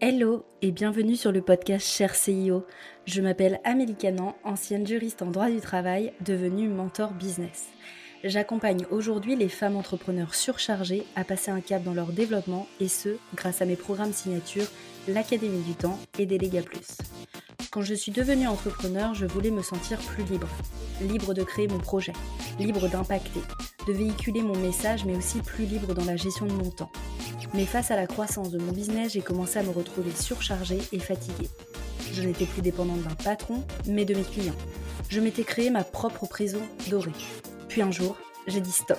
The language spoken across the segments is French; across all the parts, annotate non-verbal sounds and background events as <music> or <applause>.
Hello et bienvenue sur le podcast Cher CIO. Je m'appelle Amélie Canan, ancienne juriste en droit du travail, devenue mentor business. J'accompagne aujourd'hui les femmes entrepreneurs surchargées à passer un cap dans leur développement et ce, grâce à mes programmes signature, l'Académie du Temps et Déléga Plus. Quand je suis devenue entrepreneur, je voulais me sentir plus libre. Libre de créer mon projet, libre d'impacter, de véhiculer mon message, mais aussi plus libre dans la gestion de mon temps. Mais face à la croissance de mon business, j'ai commencé à me retrouver surchargée et fatiguée. Je n'étais plus dépendante d'un patron, mais de mes clients. Je m'étais créé ma propre prison dorée. Puis un jour, j'ai dit stop.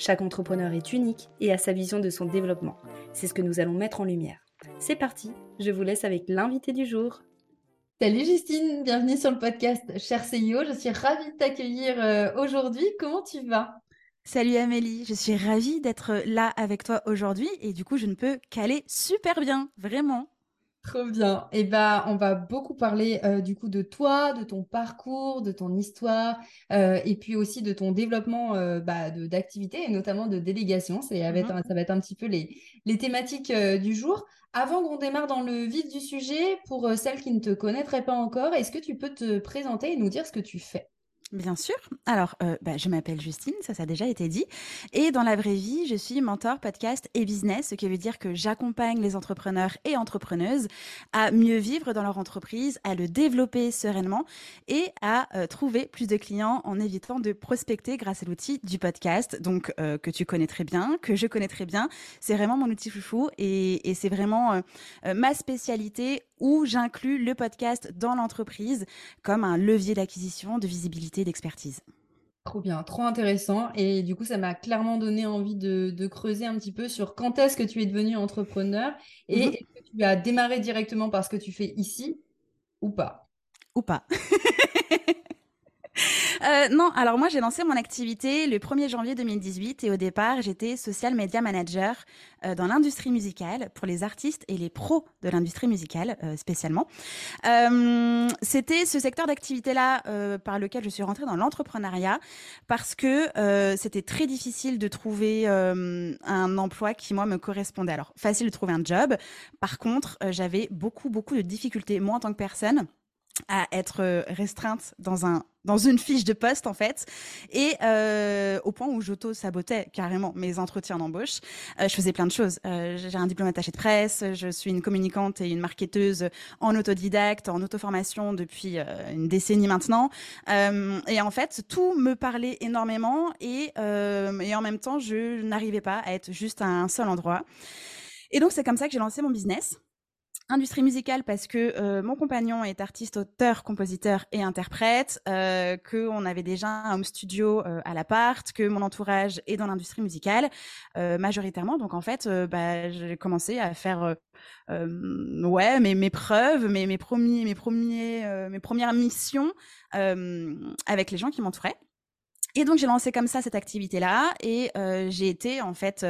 Chaque entrepreneur est unique et a sa vision de son développement. C'est ce que nous allons mettre en lumière. C'est parti, je vous laisse avec l'invité du jour. Salut Justine, bienvenue sur le podcast Cher CEO. Je suis ravie de t'accueillir euh, aujourd'hui. Comment tu vas? Salut Amélie, je suis ravie d'être là avec toi aujourd'hui et du coup je ne peux qu'aller super bien, vraiment. Trop bien. Et eh bah, on va beaucoup parler euh, du coup de toi, de ton parcours, de ton histoire, euh, et puis aussi de ton développement euh, bah, d'activité et notamment de délégation. C'est mmh ça va être un petit peu les, les thématiques du jour. Avant qu'on démarre dans le vif du sujet, pour celles qui ne te connaîtraient pas encore, est-ce que tu peux te présenter et nous dire ce que tu fais? Bien sûr. Alors, euh, bah, je m'appelle Justine, ça, ça a déjà été dit. Et dans la vraie vie, je suis mentor podcast et business, ce qui veut dire que j'accompagne les entrepreneurs et entrepreneuses à mieux vivre dans leur entreprise, à le développer sereinement et à euh, trouver plus de clients en évitant de prospecter grâce à l'outil du podcast, donc euh, que tu connais très bien, que je connais très bien. C'est vraiment mon outil foufou et, et c'est vraiment ma spécialité où j'inclus le podcast dans l'entreprise comme un levier d'acquisition, de visibilité, d'expertise. Trop bien, trop intéressant. Et du coup, ça m'a clairement donné envie de, creuser un petit peu sur quand est-ce que tu es devenu entrepreneur et mhm. est-ce que tu as démarré directement par ce que tu fais ici ou pas? Ou pas. <laughs> <laughs> Euh, non, alors moi j'ai lancé mon activité le 1er janvier 2018 et au départ j'étais social media manager euh, dans l'industrie musicale pour les artistes et les pros de l'industrie musicale euh, spécialement. c'était ce secteur d'activité-là par lequel je suis rentrée dans l'entrepreneuriat parce que c'était très difficile de trouver un emploi qui moi me correspondait. Alors facile de trouver un job, par contre j'avais beaucoup beaucoup de difficultés moi en tant que personne à être euh, restreinte dans un dans une fiche de poste en fait. Et euh, au point où j'auto sabotais carrément mes entretiens d'embauche euh, je faisais plein de choses. Euh, j'ai un diplôme attaché de presse je suis une communicante et une marketeuse en autodidacte en auto-formation depuis euh, une décennie maintenant. Euh, et en fait tout me parlait énormément et et en même temps je n'arrivais pas à être juste à un seul endroit. Et donc c'est comme ça que j'ai lancé mon business Industrie musicale parce que euh, mon compagnon est artiste, auteur, compositeur et interprète, euh, que on avait déjà un home studio euh, à l'appart, que mon entourage est dans l'industrie musicale euh, majoritairement. Donc en fait, bah, j'ai commencé à faire ouais mes, mes preuves, mes, mes premiers mes premiers mes premières missions avec les gens qui m'entouraient. Et donc j'ai lancé comme ça cette activité là et j'ai été en fait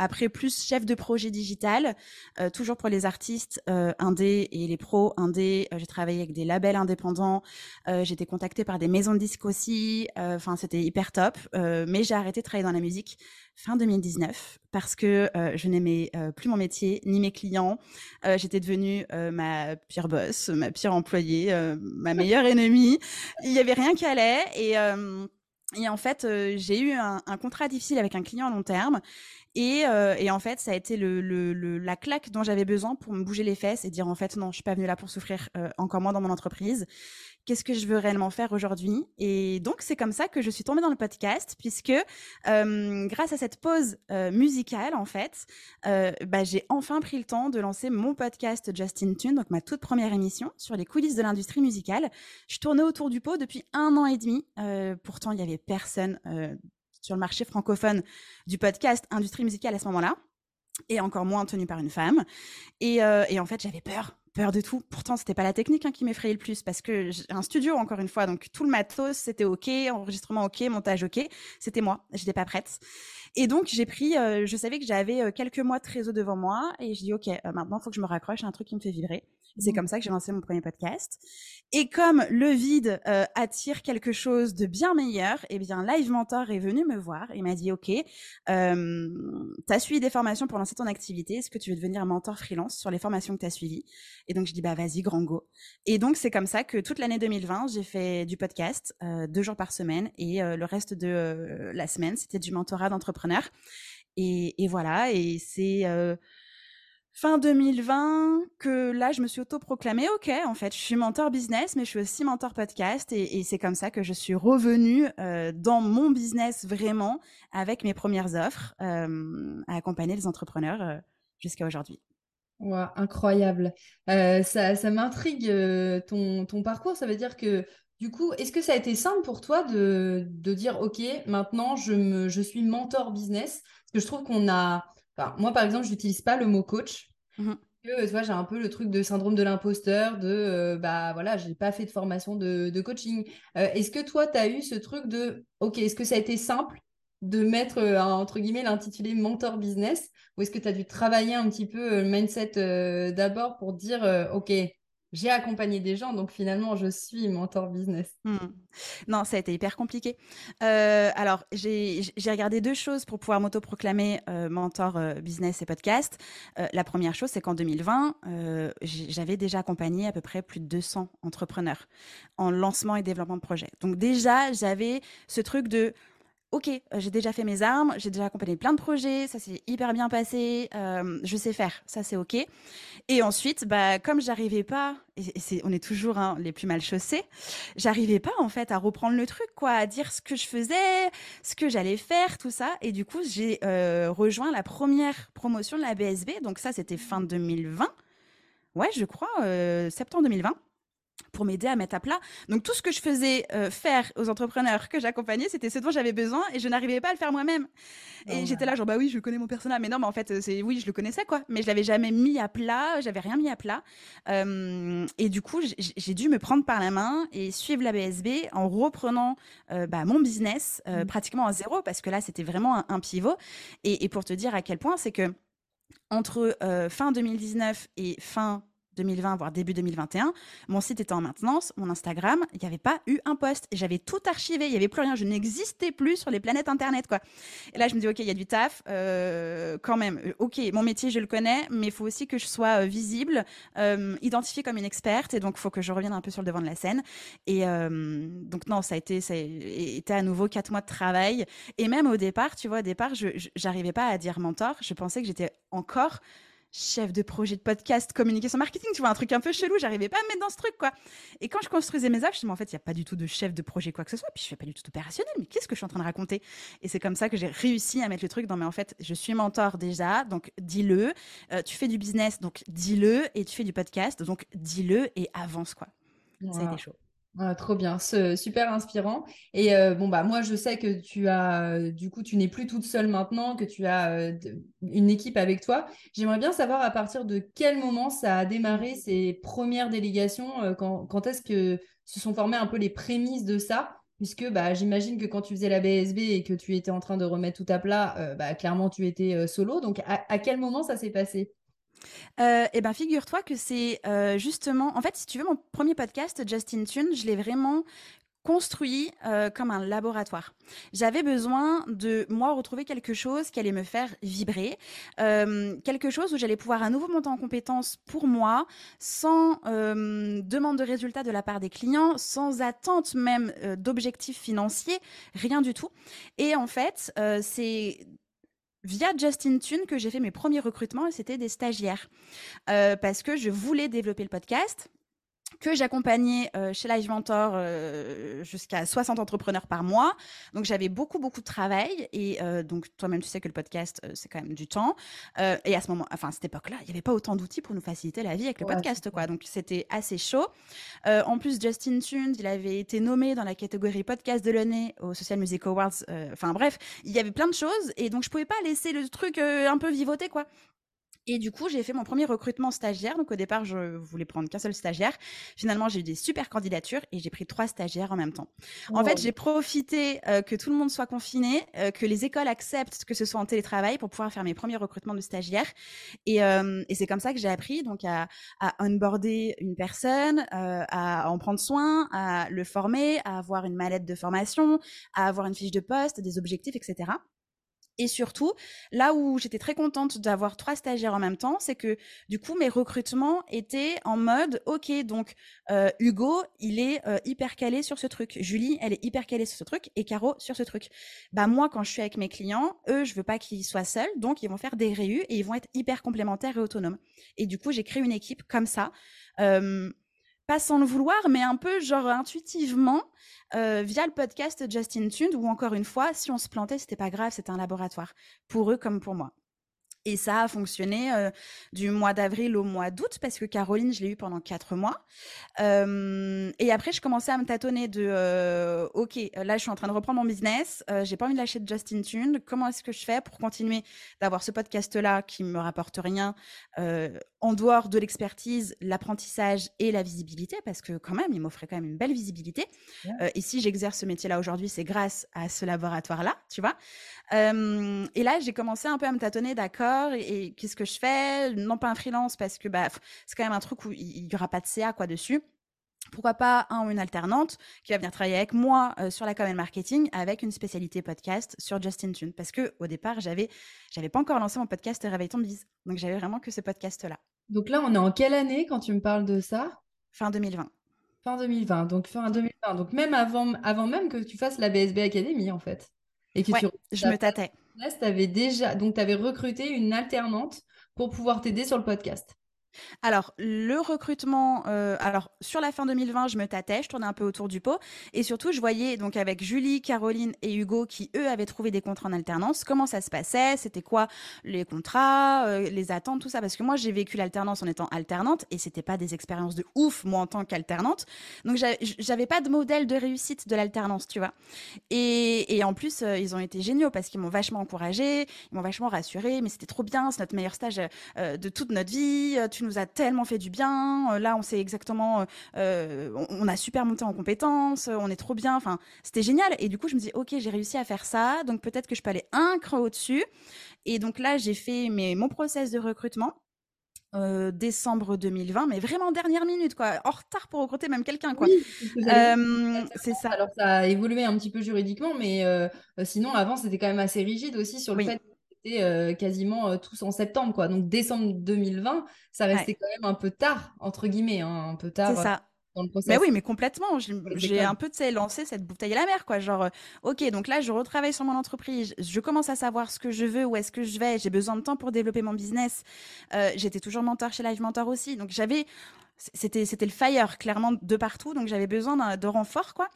après, plus chef de projet digital, euh, toujours pour les artistes euh, indés et les pros indés. Euh, j'ai travaillé avec des labels indépendants. Euh, j'ai été contactée par des maisons de disques aussi. Euh, enfin, c'était hyper top. mais j'ai arrêté de travailler dans la musique fin 2019 parce que je n'aimais plus mon métier ni mes clients. J'étais devenue ma pire boss, ma pire employée, ma meilleure ennemie. Il y avait rien qui allait et et en fait, j'ai eu un, contrat difficile avec un client à long terme et, euh, et, en fait, ça a été la claque dont j'avais besoin pour me bouger les fesses et dire en fait non, je suis pas venue là pour souffrir, euh, encore moins dans mon entreprise. Qu'est-ce que je veux réellement faire aujourd'hui Et donc c'est comme ça que je suis tombée dans le podcast, puisque euh, grâce à cette pause euh, musicale en fait, euh, bah, j'ai enfin pris le temps de lancer mon podcast Justin Tune, donc ma toute première émission sur les coulisses de l'industrie musicale. Je tournais autour du pot depuis un an et demi. pourtant, il y avait personne sur le marché francophone du podcast industrie musicale à ce moment-là et encore moins tenu par une femme. Et en fait, j'avais peur peur de tout. Pourtant, c'était pas la technique hein, qui m'effrayait le plus parce que j'ai un studio, encore une fois, donc tout le matos, c'était OK, enregistrement OK, montage OK. C'était moi, j'étais pas prête. Et donc, j'ai pris, euh, je savais que j'avais euh, quelques mois de réseau devant moi et je dis OK, euh, maintenant, faut que je me raccroche à un truc qui me fait vibrer. C'est mmh. comme ça que j'ai lancé mon premier podcast. Et comme le vide euh, attire quelque chose de bien meilleur, eh bien, Live Mentor est venu me voir et m'a dit, OK, euh, tu as suivi des formations pour lancer ton activité. Est-ce que tu veux devenir mentor freelance sur les formations que tu as suivies? Et donc, je dis, bah, vas-y, grand go. Et donc, c'est comme ça que toute l'année 2020, j'ai fait du podcast euh, deux jours par semaine et le reste de la semaine, c'était du mentorat d'entrepreneur. Et, et, voilà, et c'est fin 2020 que là, je me suis autoproclamée, ok, en fait, je suis mentor business, mais je suis aussi mentor podcast, et, c'est comme ça que je suis revenue euh, dans mon business vraiment avec mes premières offres euh, à accompagner les entrepreneurs euh, jusqu'à aujourd'hui. Wow, incroyable. ça, ça m'intrigue ton, ton parcours. Ça veut dire que du coup, est-ce que ça a été simple pour toi de, de dire, OK, maintenant je, me, je suis mentor business? Parce que je trouve qu'on a, moi, par exemple, je n'utilise pas le mot coach. Mmh que, tu vois, j'ai un peu le truc de syndrome de l'imposteur, de euh, bah voilà, j'ai pas fait de formation de, coaching. Euh, est-ce que toi, tu as eu ce truc de OK, est-ce que ça a été simple de mettre euh, entre guillemets l'intitulé mentor business? Ou est-ce que tu as dû travailler un petit peu le mindset d'abord pour dire OK, j'ai accompagné des gens, donc finalement, je suis mentor business. Hmm. Non, ça a été hyper compliqué. Euh, alors, j'ai regardé deux choses pour pouvoir m'autoproclamer euh, mentor euh, business et podcast. la première chose, c'est qu'en 2020, j'avais déjà accompagné à peu près plus de 200 entrepreneurs en lancement et développement de projets. Donc déjà, j'avais ce truc de ok, euh, j'ai déjà fait mes armes, j'ai déjà accompagné plein de projets, ça s'est hyper bien passé, euh, je sais faire, ça c'est ok. Et ensuite, bah, comme j'arrivais pas, et, c'est, on est toujours hein, les plus mal chaussés, j'arrivais pas en fait à reprendre le truc, quoi, à dire ce que je faisais, ce que j'allais faire, tout ça. Et du coup, j'ai euh, rejoint la première promotion de la BSB, donc ça c'était fin 2020. Ouais, je crois, septembre 2020 pour m'aider à mettre à plat. Donc tout ce que je faisais euh, faire aux entrepreneurs que j'accompagnais, c'était ce dont j'avais besoin et je n'arrivais pas à le faire moi-même. Et j'étais là genre bah oui, je connais mon personnage, mais non, mais en fait c'est oui, je le connaissais quoi, mais je l'avais jamais mis à plat, j'avais rien mis à plat. Euh, et du coup, j'ai dû me prendre par la main et suivre la BSB en reprenant euh, bah, mon business mmh. pratiquement à zéro parce que là c'était vraiment un, pivot. Et, et, pour te dire à quel point c'est que entre fin 2019 et fin 2020, voire début 2021, mon site était en maintenance, mon Instagram, il n'y avait pas eu un post. Et j'avais tout archivé, il n'y avait plus rien, je n'existais plus sur les planètes Internet. quoi. Et là, je me dis, OK, il y a du taf, euh, quand même. Euh, OK, mon métier, je le connais, mais il faut aussi que je sois euh, visible, identifiée comme une experte. Et donc, il faut que je revienne un peu sur le devant de la scène. Et donc, non, ça a, été, ça a été à nouveau quatre mois de travail. Et même au départ, tu vois, au départ, je n'arrivais pas à dire mentor. Je pensais que j'étais encore chef de projet de podcast, communication marketing, tu vois, un truc un peu chelou, j'arrivais pas à me mettre dans ce truc, quoi. Et quand je construisais mes offres, je me en fait, il n'y a pas du tout de chef de projet, quoi que ce soit, puis je fais pas du tout opérationnel, mais qu'est-ce que je suis en train de raconter? Et c'est comme ça que j'ai réussi à mettre le truc dans, mais en fait, je suis mentor déjà, donc dis-le, euh, tu fais du business, donc dis-le, et tu fais du podcast, donc dis-le et avance, quoi. Ça a été chaud. Ah, trop bien, super inspirant. Et euh, bon bah moi je sais que tu as euh, du coup tu n'es plus toute seule maintenant, que tu as euh, une équipe avec toi. J'aimerais bien savoir à partir de quel moment ça a démarré ces premières délégations, quand, est-ce que se sont formées un peu les prémices de ça, puisque bah j'imagine que quand tu faisais la BSB et que tu étais en train de remettre tout à plat, bah clairement tu étais solo. Donc à quel moment ça s'est passé? Euh, eh ben, figure-toi que c'est euh, justement, en fait, si tu veux, mon premier podcast, Justin Tune, je l'ai vraiment construit euh, comme un laboratoire. J'avais besoin de moi retrouver quelque chose qui allait me faire vibrer, quelque chose où j'allais pouvoir à nouveau monter en compétence pour moi, sans demande de résultats de la part des clients, sans attente même d'objectifs financiers, rien du tout. Et en fait, c'est via Justin Tune que j'ai fait mes premiers recrutements et c'était des stagiaires. Euh, parce que je voulais développer le podcast que j'accompagnais euh, chez Live Mentor euh, jusqu'à 60 entrepreneurs par mois. Donc j'avais beaucoup beaucoup de travail et euh, donc toi-même tu sais que le podcast c'est quand même du temps. et à ce moment, enfin à cette époque-là, il n'y avait pas autant d'outils pour nous faciliter la vie avec le podcast quoi. Donc c'était assez chaud. en plus Justin Tunes, il avait été nommé dans la catégorie podcast de l'année au Social Music Awards. Enfin bref, il y avait plein de choses et donc je pouvais pas laisser le truc un peu vivoter quoi. Et du coup, j'ai fait mon premier recrutement stagiaire. Donc, au départ, je voulais prendre qu'un seul stagiaire. Finalement, j'ai eu des super candidatures et j'ai pris trois stagiaires en même temps. En fait, j'ai profité euh, que tout le monde soit confiné, euh, que les écoles acceptent que ce soit en télétravail pour pouvoir faire mes premiers recrutements de stagiaires. Et, euh, et c'est comme ça que j'ai appris donc à, à onboarder une personne, à en prendre soin, à le former, à avoir une mallette de formation, à avoir une fiche de poste, des objectifs, etc. Et surtout, là où j'étais très contente d'avoir trois stagiaires en même temps, c'est que du coup, mes recrutements étaient en mode, OK, donc euh, Hugo, il est euh, hyper calé sur ce truc. Julie, elle est hyper calée sur ce truc. Et Caro, sur ce truc. Bah moi, quand je suis avec mes clients, eux, je veux pas qu'ils soient seuls. Donc, ils vont faire des réus et ils vont être hyper complémentaires et autonomes. Et du coup, j'ai créé une équipe comme ça. Euh, pas sans le vouloir, mais un peu genre intuitivement, euh, via le podcast Justin Tune, où encore une fois, si on se plantait, c'était pas grave, c'était un laboratoire, pour eux comme pour moi. Et ça a fonctionné euh, du mois d'avril au mois d'août parce que Caroline, je l'ai eu pendant quatre mois. Euh, et après, je commençais à me tâtonner de euh, OK, là, je suis en train de reprendre mon business. j'ai pas envie de lâcher de Justin Tune. Comment est-ce que je fais pour continuer d'avoir ce podcast-là qui me rapporte rien en dehors de l'expertise, l'apprentissage et la visibilité? Parce que quand même, il m'offrait quand même une belle visibilité. et si j'exerce ce métier-là aujourd'hui, c'est grâce à ce laboratoire-là, tu vois? et là, j'ai commencé un peu à me tâtonner, d'accord, et, qu'est-ce que je fais? Non pas un freelance, parce que bah, c'est quand même un truc où il n'y aura pas de CA quoi dessus. Pourquoi pas un ou une alternante qui va venir travailler avec moi sur la common marketing avec une spécialité podcast sur Justin Tune parce que au départ j'avais j'avais pas encore lancé mon podcast Réveille ton bise donc j'avais vraiment que ce podcast là. Donc là on est en quelle année quand tu me parles de ça? Fin 2020. Fin 2020 donc fin 2020 donc même avant avant même que tu fasses la BSB Academy en fait et que je me tâtais. Avais déjà, donc tu avais recruté une alternante pour pouvoir t'aider sur le podcast. Alors, le recrutement, euh, alors sur la fin 2020, je me tâtais, je tournais un peu autour du pot. Et surtout, je voyais donc avec Julie, Caroline et Hugo qui, eux, avaient trouvé des contrats en alternance, comment ça se passait, c'était quoi les contrats, euh, les attentes, tout ça. Parce que moi, j'ai vécu l'alternance en étant alternante et c'était pas des expériences de ouf, moi, en tant qu'alternante. Donc, j'avais pas de modèle de réussite de l'alternance, tu vois. Et, en plus, euh, ils ont été géniaux parce qu'ils m'ont vachement encouragé, ils m'ont vachement rassuré, mais c'était trop bien, c'est notre meilleur stage de toute notre vie nous a tellement fait du bien. Euh, là, on sait exactement, euh, euh, on, a super monté en compétences, on est trop bien. Enfin, c'était génial. Et du coup, je me dis, ok, j'ai réussi à faire ça, donc peut-être que je peux aller un cran au-dessus. Et donc là, j'ai fait mes, mon process de recrutement. décembre 2020, mais vraiment dernière minute, quoi, en retard pour recruter même quelqu'un, quoi. c'est ça. Alors ça a évolué un petit peu juridiquement, mais sinon avant c'était quand même assez rigide aussi sur le fait euh, quasiment euh, tous en septembre, quoi. Donc décembre 2020, ça restait quand même un peu tard, entre guillemets, hein, un peu tard. C'est ça. Dans le mais oui, mais complètement. J'ai un peu lancé cette bouteille à la mer, quoi. Genre, euh, ok, donc là, je retravaille sur mon entreprise. Je commence à savoir ce que je veux, où est-ce que je vais. J'ai besoin de temps pour développer mon business. J'étais toujours mentor chez Live Mentor aussi. Donc, j'avais c'était c'était le fire clairement de partout donc j'avais besoin de renfort quoi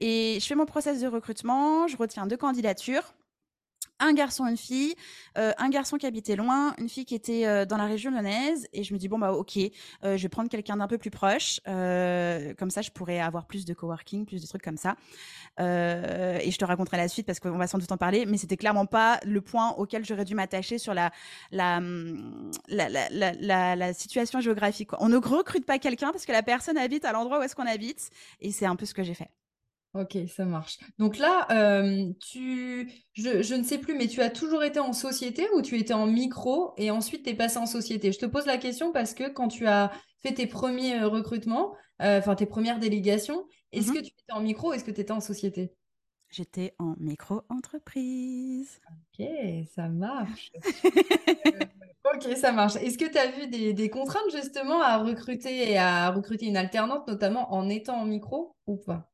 et je fais mon process de recrutement je retiens deux candidatures un garçon, une fille, euh, un garçon qui habitait loin, une fille qui était euh, dans la région lyonnaise, et je me dis bon bah ok, euh, je vais prendre quelqu'un d'un peu plus proche, comme ça je pourrais avoir plus de coworking, plus de trucs comme ça, et je te raconterai la suite parce qu'on va sans doute en parler, mais c'était clairement pas le point auquel j'aurais dû m'attacher sur la la, la la, la, situation géographique. On ne recrute pas quelqu'un parce que la personne habite à l'endroit où est-ce qu'on habite, et c'est un peu ce que j'ai fait. Ok, ça marche. Donc là, euh, tu, je, ne sais plus, mais tu as toujours été en société ou tu étais en micro et ensuite tu es passé en société? Je te pose la question parce que quand tu as fait tes premiers euh, recrutements, euh, enfin tes premières délégations, est-ce que mmh tu étais en micro ou est-ce que tu étais en société? J'étais en micro-entreprise. Ok, ça marche. <laughs> ok, ça marche. Est-ce que tu as vu des, des, contraintes justement à recruter et à recruter une alternante, notamment en étant en micro ou pas?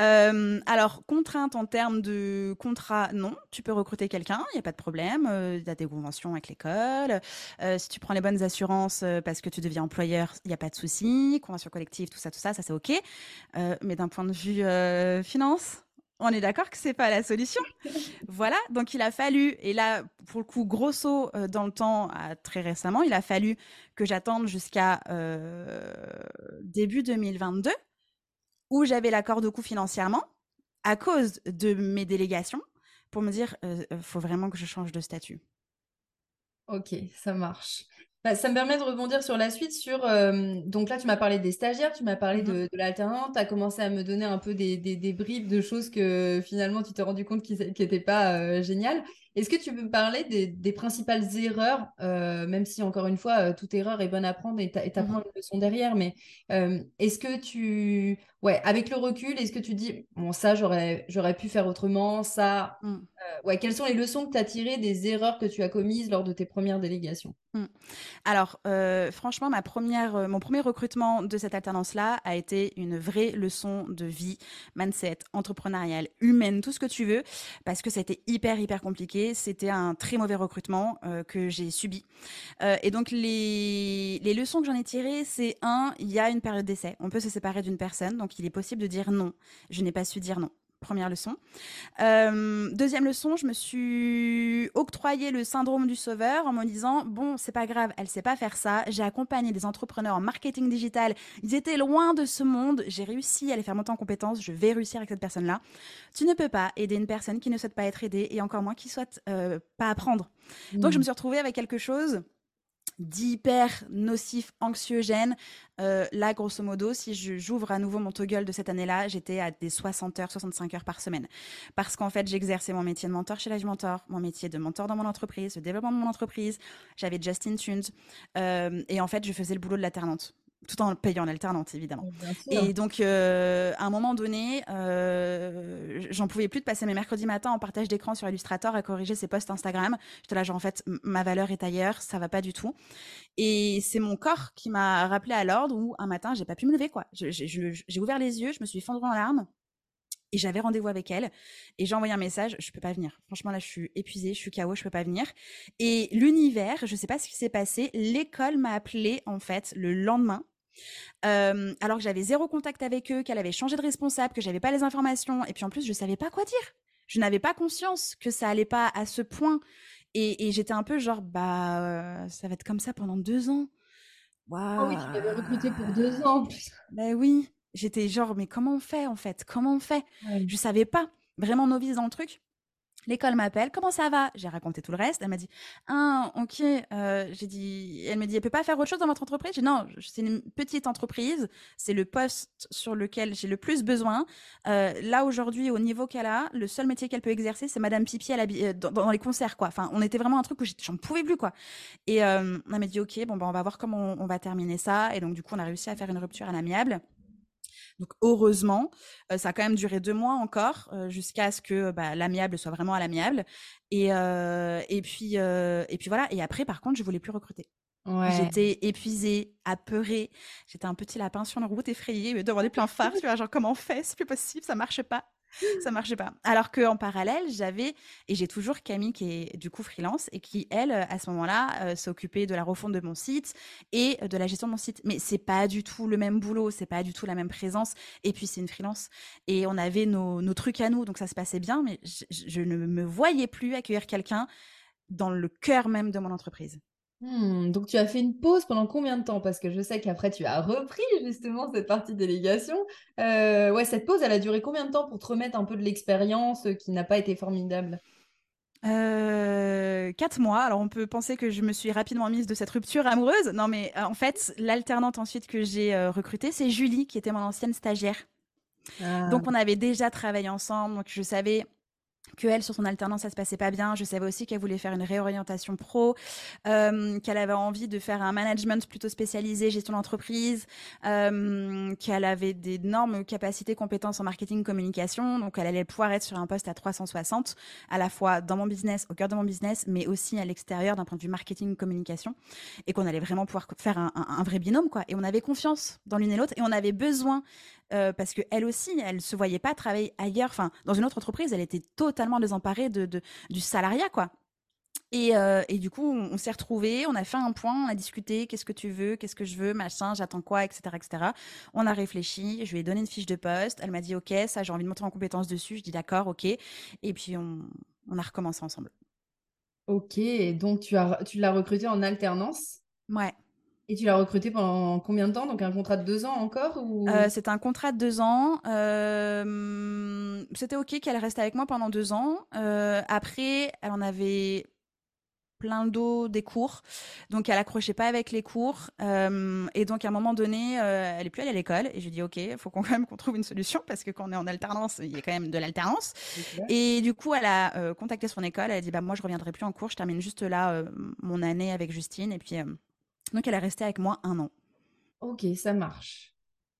Euh, alors, contrainte en termes de contrat, non. Tu peux recruter quelqu'un, il n'y a pas de problème. Euh, tu as des conventions avec l'école. Euh, si tu prends les bonnes assurances parce que tu deviens employeur, il n'y a pas de souci. Convention collective, tout ça, tout ça, ça c'est OK. mais d'un point de vue finance, on est d'accord que c'est pas la solution. voilà, donc il a fallu, et là, pour le coup, gros saut dans le temps, très récemment, il a fallu que j'attende jusqu'à début 2022 où j'avais l'accord de coût financièrement à cause de mes délégations pour me dire, il euh, euh, faut vraiment que je change de statut. Ok, ça marche. Bah, ça me permet de rebondir sur la suite. Sur, euh, donc là, tu m'as parlé des stagiaires, tu m'as parlé de, Mhm. de l'alternante, tu as commencé à me donner un peu des, des, des bribes de choses que finalement tu t'es rendu compte qui n'étaient pas euh, géniales. Est-ce que tu peux me parler des, des principales erreurs, euh, même si encore une fois, euh, toute erreur est bonne à prendre et t'apprends Mhm. une leçon derrière, mais euh, est-ce que tu, ouais, avec le recul, est-ce que tu dis, bon, ça, j'aurais, j'aurais pu faire autrement, ça, Mm. ouais, quelles sont les leçons que tu as tirées des erreurs que tu as commises lors de tes premières délégations? Mm. Alors, franchement, ma première, mon premier recrutement de cette alternance-là a été une vraie leçon de vie, mindset, entrepreneuriale, humaine, tout ce que tu veux, parce que ça a été hyper, hyper compliqué. C'était un très mauvais recrutement euh, que j'ai subi. Euh, et donc, les, les leçons que j'en ai tirées, c'est un, il y a une période d'essai. On peut se séparer d'une personne, donc il est possible de dire non. Je n'ai pas su dire non. Première leçon. Euh, deuxième leçon, je me suis octroyé le syndrome du sauveur en me disant bon, c'est pas grave, elle sait pas faire ça. J'ai accompagné des entrepreneurs en marketing digital. Ils étaient loin de ce monde. J'ai réussi à les faire monter en compétences. Je vais réussir avec cette personne-là. Tu ne peux pas aider une personne qui ne souhaite pas être aidée et encore moins qui souhaite euh, pas apprendre. Donc, je me suis retrouvée avec quelque chose d'hyper nocif, anxiogène. Euh, là, grosso modo, si j'ouvre à nouveau mon toggle de cette année-là, j'étais à des 60 heures, 65 heures par semaine. Parce qu'en fait, j'exerçais mon métier de mentor chez l'âge mentor, mon métier de mentor dans mon entreprise, le développement de mon entreprise. J'avais Justin Tunes. Euh, et en fait, je faisais le boulot de l'alternante tout en payant l'alternante, évidemment. Et donc, euh, à un moment donné, euh, j'en pouvais plus de passer mes mercredis matins en partage d'écran sur Illustrator à corriger ses posts Instagram. J'étais là, genre, en fait, ma valeur est ailleurs, ça va pas du tout. Et c'est mon corps qui m'a rappelé à l'ordre où un matin, j'ai pas pu me lever, quoi. J'ai ouvert les yeux, je me suis fondue en larmes. Et j'avais rendez-vous avec elle et j'ai envoyé un message, je peux pas venir. Franchement là, je suis épuisée, je suis KO, je peux pas venir. Et l'univers, je sais pas ce qui s'est passé, l'école m'a appelé en fait le lendemain euh, alors que j'avais zéro contact avec eux, qu'elle avait changé de responsable, que j'avais pas les informations, et puis en plus je savais pas quoi dire. Je n'avais pas conscience que ça allait pas à ce point, et, et j'étais un peu genre bah euh, ça va être comme ça pendant deux ans. Waouh. Oh oui, tu m'avais recruté pour deux ans. Ben oui, j'étais genre mais comment on fait en fait? Comment on fait? Ouais. Je savais pas, vraiment novice dans le truc. L'école m'appelle, comment ça va J'ai raconté tout le reste. Elle m'a dit, ah, ok. Euh, j'ai dit, elle me dit, elle peut pas faire autre chose dans votre entreprise J'ai dit, non, c'est une petite entreprise. C'est le poste sur lequel j'ai le plus besoin. Euh, là aujourd'hui, au niveau qu'elle a, le seul métier qu'elle peut exercer, c'est Madame Pipi la, dans, dans, les concerts, quoi. Enfin, on était vraiment un truc où j'en pouvais plus, quoi. Et euh, elle m'a dit, ok, bon, ben, on va voir comment on, on va terminer ça. Et donc, du coup, on a réussi à faire une rupture à l'amiable. Donc heureusement, euh, ça a quand même duré deux mois encore euh, jusqu'à ce que bah, l'amiable soit vraiment à l'amiable. Et, euh, et puis et puis voilà. Et après, par contre, je voulais plus recruter. Ouais. J'étais épuisée, apeurée. J'étais un petit lapin sur une route effrayé, me demander plein phare. tu vois, genre comment on fait? C'est plus possible, ça marche pas. Ça marchait pas. Alors qu'en parallèle, j'avais et j'ai toujours Camille qui est du coup freelance et qui elle à ce moment-là euh, s'occupait de la refonte de mon site et de la gestion de mon site. Mais c'est pas du tout le même boulot, c'est pas du tout la même présence. Et puis c'est une freelance et on avait nos, nos, trucs à nous, donc ça se passait bien. Mais je, je ne me voyais plus accueillir quelqu'un dans le cœur même de mon entreprise. Hmm, donc tu as fait une pause pendant combien de temps? Parce que je sais qu'après tu as repris justement cette partie délégation. Euh, ouais, cette pause, elle a duré combien de temps pour te remettre un peu de l'expérience qui n'a pas été formidable? Euh, quatre mois. Alors on peut penser que je me suis rapidement mise de cette rupture amoureuse. Non mais euh, en fait, l'alternante ensuite que j'ai euh, recrutée, c'est Julie qui était mon ancienne stagiaire. Ah. Donc on avait déjà travaillé ensemble, donc je savais que elle sur son alternance ça se passait pas bien. Je savais aussi qu'elle voulait faire une réorientation pro euh, qu'elle avait envie de faire un management plutôt spécialisé gestion d'entreprise euh, qu'elle avait d'énormes capacités compétences en marketing communication. Donc elle allait pouvoir être sur un poste à 360 à la fois dans mon business au cœur de mon business mais aussi à l'extérieur d'un point de vue marketing communication. Et qu'on allait vraiment pouvoir faire un, un, vrai binôme quoi. Et on avait confiance dans l'une et l'autre et on avait besoin euh, parce que elle aussi, elle se voyait pas travailler ailleurs, enfin dans une autre entreprise, elle était totalement désemparée de, de du salariat quoi. Et, euh, et, du coup, on, on s'est retrouvés, on a fait un point, on a discuté, qu'est-ce que tu veux, qu'est-ce que je veux, machin, j'attends quoi, etc., etc. On a réfléchi, je lui ai donné une fiche de poste, elle m'a dit ok, ça j'ai envie de monter en compétence dessus, je dis d'accord, ok, et puis on, on, a recommencé ensemble. Ok, donc tu as tu l'as recruté en alternance? Ouais. Et tu l'as recruté pendant combien de temps? Donc un contrat de deux ans encore ou... euh, C'était un contrat de deux ans. Euh, C'était ok qu'elle reste avec moi pendant deux ans. Euh, après, elle en avait plein le dos des cours. Donc, elle accrochait pas avec les cours. Et donc, à un moment donné, elle est plus allée à l'école. Et je lui dis, OK, il faut <laughs> quand même qu'on trouve une solution parce que quand on est en alternance, il y a quand même de l'alternance. Et du coup, elle a contacté son école. Elle a dit, bah, moi, je reviendrai plus en cours. Je termine juste là mon année avec Justine. Et puis, donc, elle est restée avec moi un an. Ok, ça marche.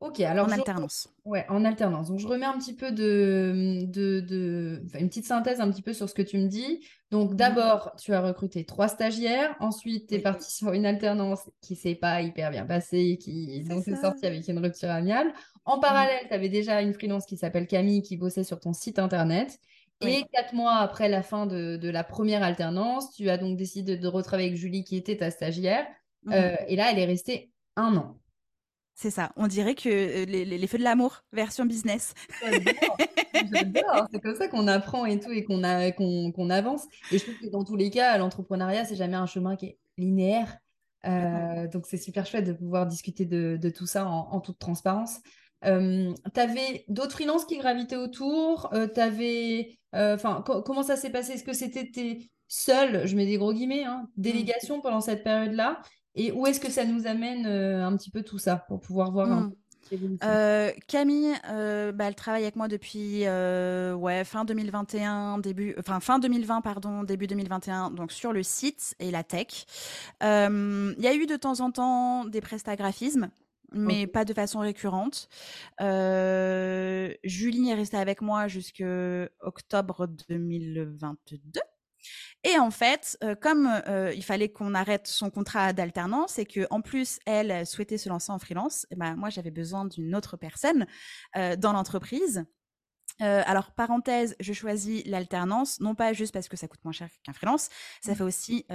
Ok, alors en alternance. Ouais, en alternance. Donc je remets un petit peu de, de, de... Enfin, une petite synthèse un petit peu sur ce que tu me dis. Donc d'abord, tu as recruté trois stagiaires. Ensuite, tu es parti sur une alternance qui s'est pas hyper bien passée, qui donc est sortie avec une rupture amiale. En parallèle, tu avais déjà une freelance qui s'appelle Camille qui bossait sur ton site internet. Et quatre mois après la fin de, de, la première alternance, tu as donc décidé de retravailler avec Julie qui était ta stagiaire. Mmh. Euh, et là, elle est restée un an. C'est ça. On dirait que euh, les, feux de l'amour, version business. J'adore. C'est comme ça qu'on apprend et tout et qu'on qu'on avance. Et je trouve que dans tous les cas, l'entrepreneuriat, c'est jamais un chemin qui est linéaire. Euh, donc c'est super chouette de pouvoir discuter de, tout ça en, toute transparence. Euh, tu avais d'autres freelances qui gravitaient autour? Euh, avais, enfin, Comment ça s'est passé? Est-ce que c'était tes seuls, je mets des gros guillemets, hein, mmh. délégations pendant cette période-là? Et où est-ce que ça nous amène euh, un petit peu tout ça pour pouvoir voir un mmh. euh, Camille, euh, bah, elle travaille avec moi depuis ouais, fin 2021, début, enfin fin 2020 pardon, début 2021, donc sur le site et la tech. Il y a eu de temps en temps des prestagraphismes, mais pas de façon récurrente. Julie est restée avec moi jusqu'à octobre 2022. Et en fait, euh, comme euh, il fallait qu'on arrête son contrat d'alternance et que en plus elle souhaitait se lancer en freelance, eh ben moi j'avais besoin d'une autre personne euh, dans l'entreprise. alors parenthèse, je choisis l'alternance non pas juste parce que ça coûte moins cher qu'un freelance, ça mmh. fait aussi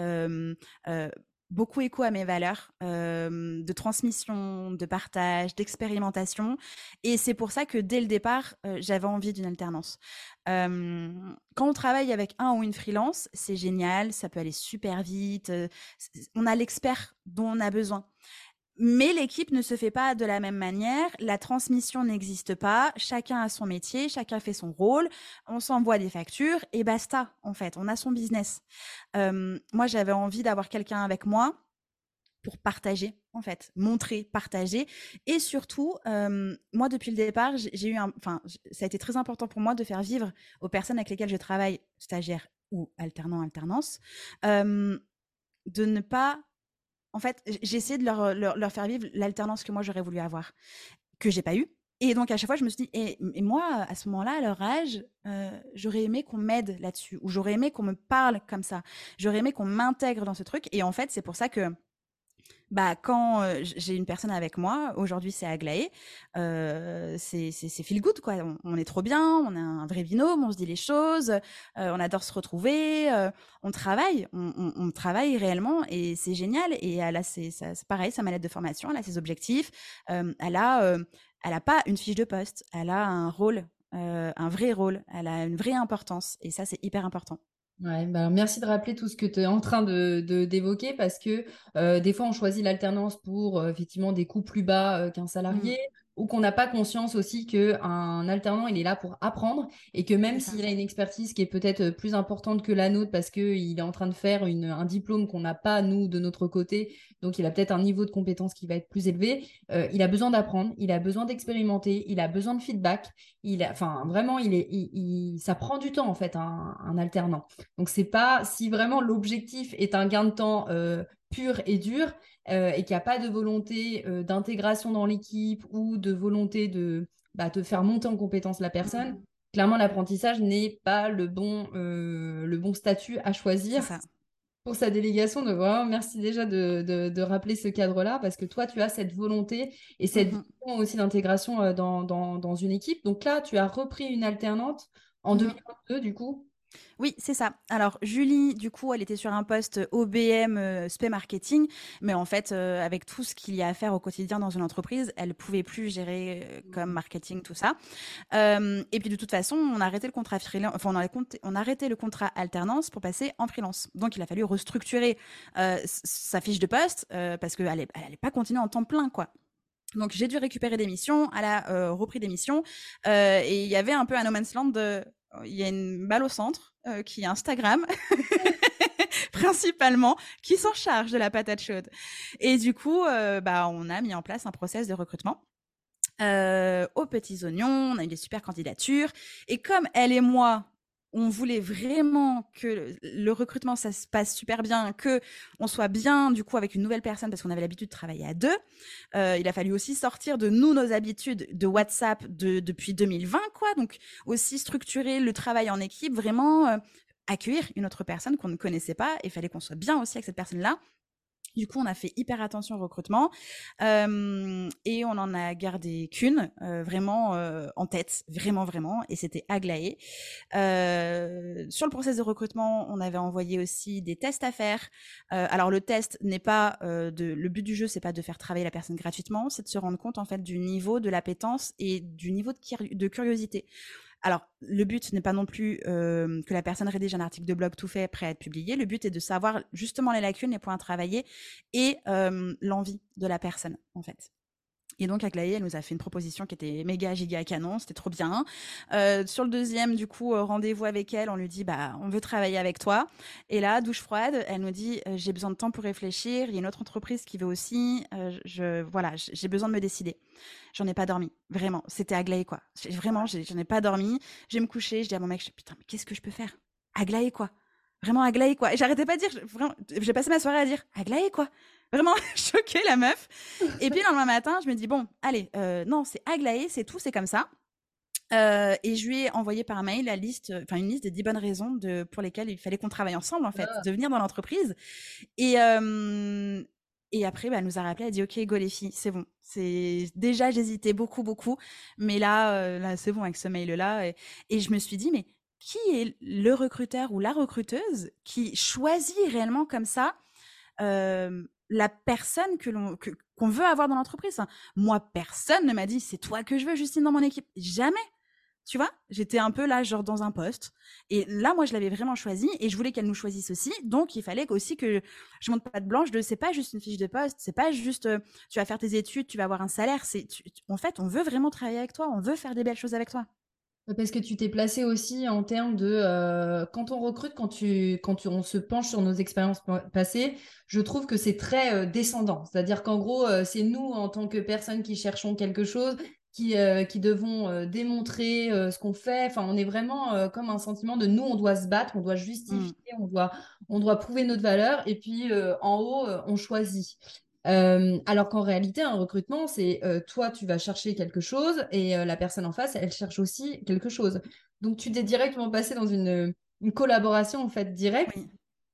beaucoup écho à mes valeurs de transmission, de partage, d'expérimentation. Et c'est pour ça que dès le départ, j'avais envie d'une alternance. quand on travaille avec un ou une freelance, c'est génial, ça peut aller super vite, on a l'expert dont on a besoin. Mais l'équipe ne se fait pas de la même manière, la transmission n'existe pas, chacun a son métier, chacun fait son rôle, on s'envoie des factures et basta, en fait, on a son business. moi, j'avais envie d'avoir quelqu'un avec moi pour partager, en fait, montrer, partager. Et surtout, moi, depuis le départ, j'ai eu enfin, ça a été très important pour moi de faire vivre aux personnes avec lesquelles je travaille, stagiaires ou alternants, alternance, de ne pas en fait, j'ai essayé de leur, faire vivre l'alternance que moi j'aurais voulu avoir, que j'ai pas eu. Et donc à chaque fois, je me suis dit, et, moi, à ce moment-là, à leur âge, euh, j'aurais aimé qu'on m'aide là-dessus, ou j'aurais aimé qu'on me parle comme ça, j'aurais aimé qu'on m'intègre dans ce truc. Et en fait, c'est pour ça que bah, quand j'ai une personne avec moi, aujourd'hui c'est Aglaé, euh, c'est feel good quoi. On, est trop bien, on a un vrai binôme, on se dit les choses, on adore se retrouver, on travaille, on, travaille réellement et c'est génial. Et elle a c'est pareil, sa mallette de formation, elle a ses objectifs, elle a elle a pas une fiche de poste, elle a un rôle, un vrai rôle, elle a une vraie importance et ça c'est hyper important. Ouais, bah merci de rappeler tout ce que tu es en train de, d'évoquer parce que euh, des fois on choisit l'alternance pour euh, effectivement des coûts plus bas euh, qu'un mmh. Ou qu'on n'a pas conscience aussi qu'un alternant, il est là pour apprendre et que même s'il a une expertise qui est peut-être euh, plus importante que la nôtre parce qu'il est en train de faire une, un diplôme qu'on n'a pas, nous, de notre côté, donc il a peut-être un niveau de compétence qui va être plus élevé, euh, il a besoin d'apprendre, il a besoin d'expérimenter, il a besoin de feedback, il a, enfin, vraiment, il est, il, ça prend du temps, en fait, un, un alternant. Donc, c'est pas, si vraiment l'objectif est un gain de temps euh, pur et dur, euh, et qu'il n'y a pas de volonté euh, d'intégration dans l'équipe ou de volonté de bah, te faire monter en compétence la personne, mmh. clairement l'apprentissage n'est pas le bon, euh, le bon statut à choisir. Pour sa délégation, vraiment merci déjà de, de, rappeler ce cadre-là parce que toi, tu as cette volonté et cette mmh vision aussi d'intégration dans, dans, dans, une équipe. Donc là, tu as repris une alternante en 2022, mmh du coup. Oui, c'est ça. Alors Julie, du coup, elle était sur un poste OBM euh, marketing, mais en fait, euh, avec tout ce qu'il y a à faire au quotidien dans une entreprise, elle pouvait plus gérer euh, comme marketing tout ça. et puis de toute façon, on a arrêté le contrat freelance, enfin on a, arrêté le contrat alternance pour passer en freelance. Donc il a fallu restructurer sa fiche de poste parce qu'elle n'allait elle pas continuer en temps plein, quoi. Donc j'ai dû récupérer des missions, elle a repris des missions, et il y avait un peu un no man's land il y a une balle au centre euh, qui est Instagram. <laughs> principalement qui s'en charge de la patate chaude. Et du coup, bah, on a mis en place un process de recrutement. aux petits oignons, on a eu des super candidatures. Et comme elle et moi, on voulait vraiment que le recrutement ça se passe super bien, que on soit bien du coup avec une nouvelle personne parce qu'on avait l'habitude de travailler à deux. Euh, il a fallu aussi sortir de nous nos habitudes de WhatsApp de, depuis 2020 quoi, donc aussi structurer le travail en équipe, vraiment euh, accueillir une autre personne qu'on ne connaissait pas. Il fallait qu'on soit bien aussi avec cette personne là du coup, on a fait hyper attention au recrutement et on en a gardé qu'une vraiment en tête, vraiment vraiment, et c'était Aglaé. sur le process de recrutement, on avait envoyé aussi des tests à faire. alors le test n'est pas de, le but du jeu, c'est pas de faire travailler la personne gratuitement, c'est de se rendre compte en fait du niveau de l'appétence et du niveau de curiosité. Alors, le but n'est pas non plus que la personne rédige un article de blog tout fait, prêt à être publié. Le but est de savoir justement les lacunes, les points à travailler et l'envie de la personne, en fait. Et donc, Aglaé, elle nous a fait une proposition qui était méga, giga, canon, c'était trop bien. Euh, sur le deuxième, du coup, euh, rendez-vous avec elle, on lui dit, bah, on veut travailler avec toi. Et là, douche froide, elle nous dit, euh, j'ai besoin de temps pour réfléchir. Il y a une autre entreprise qui veut aussi. je, voilà, j'ai besoin de me décider. J'en ai pas dormi, vraiment. C'était Aglaé, quoi. Vraiment, j'en ai pas dormi. Je vais me coucher, je dis à mon mec, putain, mais qu'est-ce que je peux faire? Aglaé, quoi. Vraiment Aglaé, quoi. Et j'arrêtais pas de dire, j'ai passé ma soirée à dire, Aglaé, quoi. Vraiment <laughs> choquée, la meuf. Et puis, le lendemain matin, je me dis, bon, allez, euh, non, c'est Aglaé, c'est tout, c'est comme ça. Euh, et je lui ai envoyé par mail la liste, enfin une liste des 10 bonnes raisons de, pour lesquelles il fallait qu'on travaille ensemble, en fait, ah. de venir dans l'entreprise. Et, euh, et après, bah, elle nous a rappelé, elle a dit, OK, go les filles, c'est bon. C'est déjà, j'hésitais beaucoup, beaucoup, mais là, là c'est bon avec ce mail-là. Et, et, je me suis dit, mais qui est le recruteur ou la recruteuse qui choisit réellement comme ça la personne que l'on qu'on veut avoir dans l'entreprise. Moi, personne ne m'a dit c'est toi que je veux, Justine, dans mon équipe. Jamais. Tu vois, j'étais un peu là, genre dans un poste. Et là, moi, je l'avais vraiment choisi et je voulais qu'elle nous choisisse aussi. Donc, il fallait aussi que je monte pas de blanche de c'est pas juste une fiche de poste, c'est pas juste tu vas faire tes études, tu vas avoir un salaire. C'est en fait, on veut vraiment travailler avec toi, on veut faire des belles choses avec toi. Parce que tu t'es placé aussi en termes de euh, quand on recrute, quand tu quand on se penche sur nos expériences passées, je trouve que c'est très euh, descendant. C'est-à-dire qu'en gros, euh, c'est nous en tant que personnes qui cherchons quelque chose, qui qui devons démontrer ce qu'on fait. Enfin, on est vraiment comme un sentiment de nous, on doit se battre, on doit justifier, mmh. on doit on doit prouver notre valeur. Et puis en haut, on choisit. Euh, alors qu'en réalité, un recrutement, c'est euh, toi, tu vas chercher quelque chose et euh, la personne en face, elle cherche aussi quelque chose. Donc, tu t'es directement passé dans une, collaboration en fait directe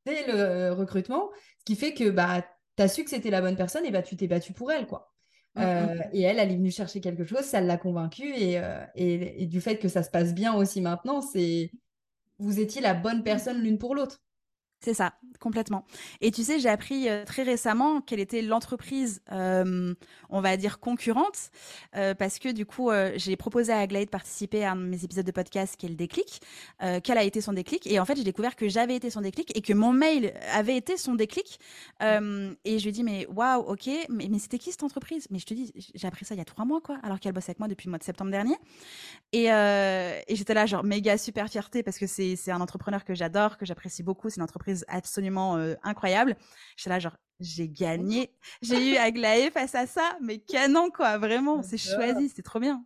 dès le recrutement, ce qui fait que bah, tu as su que c'était la bonne personne et bah, tu t'es battu pour elle. quoi. Mmh, mmh. Et elle, elle est venue chercher quelque chose, ça l'a convaincue et, et, du fait que ça se passe bien aussi maintenant, c'est vous étiez la bonne personne l'une pour l'autre. C'est ça, complètement. Et tu sais, j'ai appris euh, très récemment quelle était l'entreprise, euh, on va dire concurrente, euh, parce que du coup, j'ai proposé à Aglaé de participer à un de mes épisodes de podcast qui est le déclic. quel a été son déclic Et en fait, j'ai découvert que j'avais été son déclic et que mon mail avait été son déclic. et je lui ai dit, mais waouh, ok, mais, mais c'était qui cette entreprise? Mais je te dis, j'ai appris ça il y a trois mois, quoi, alors qu'elle bosse avec moi depuis le mois de septembre dernier. Et, et j'étais là, genre, méga super fierté parce que c'est un entrepreneur que j'adore, que j'apprécie beaucoup. C'est une entreprise absolument incroyable. J'étais là, genre, j'ai gagné. J'ai eu Aglaé face à ça, mais canon, quoi. Vraiment, c'est choisi, c'est trop bien.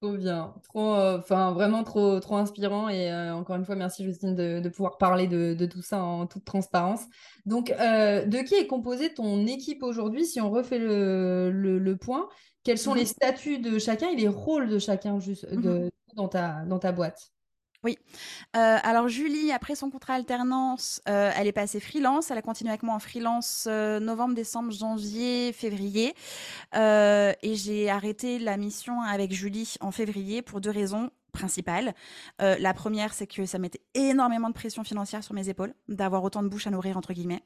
Trop bien, trop, enfin vraiment trop, trop inspirant et encore une fois merci Justine de, pouvoir parler de, tout ça en toute transparence. Donc, de qui est composée ton équipe aujourd'hui? Si on refait le, point, quels sont mmh les statuts de chacun et les rôles de chacun juste mmh dans ta, dans ta boîte? Oui. Euh, alors Julie, après son contrat alternance, euh, elle est passée freelance. Elle a continué avec moi en freelance euh, novembre, décembre, janvier, février. et j'ai arrêté la mission avec Julie en février pour deux raisons principales. la première, c'est que ça mettait énormément de pression financière sur mes épaules, d'avoir autant de bouches à nourrir, entre guillemets.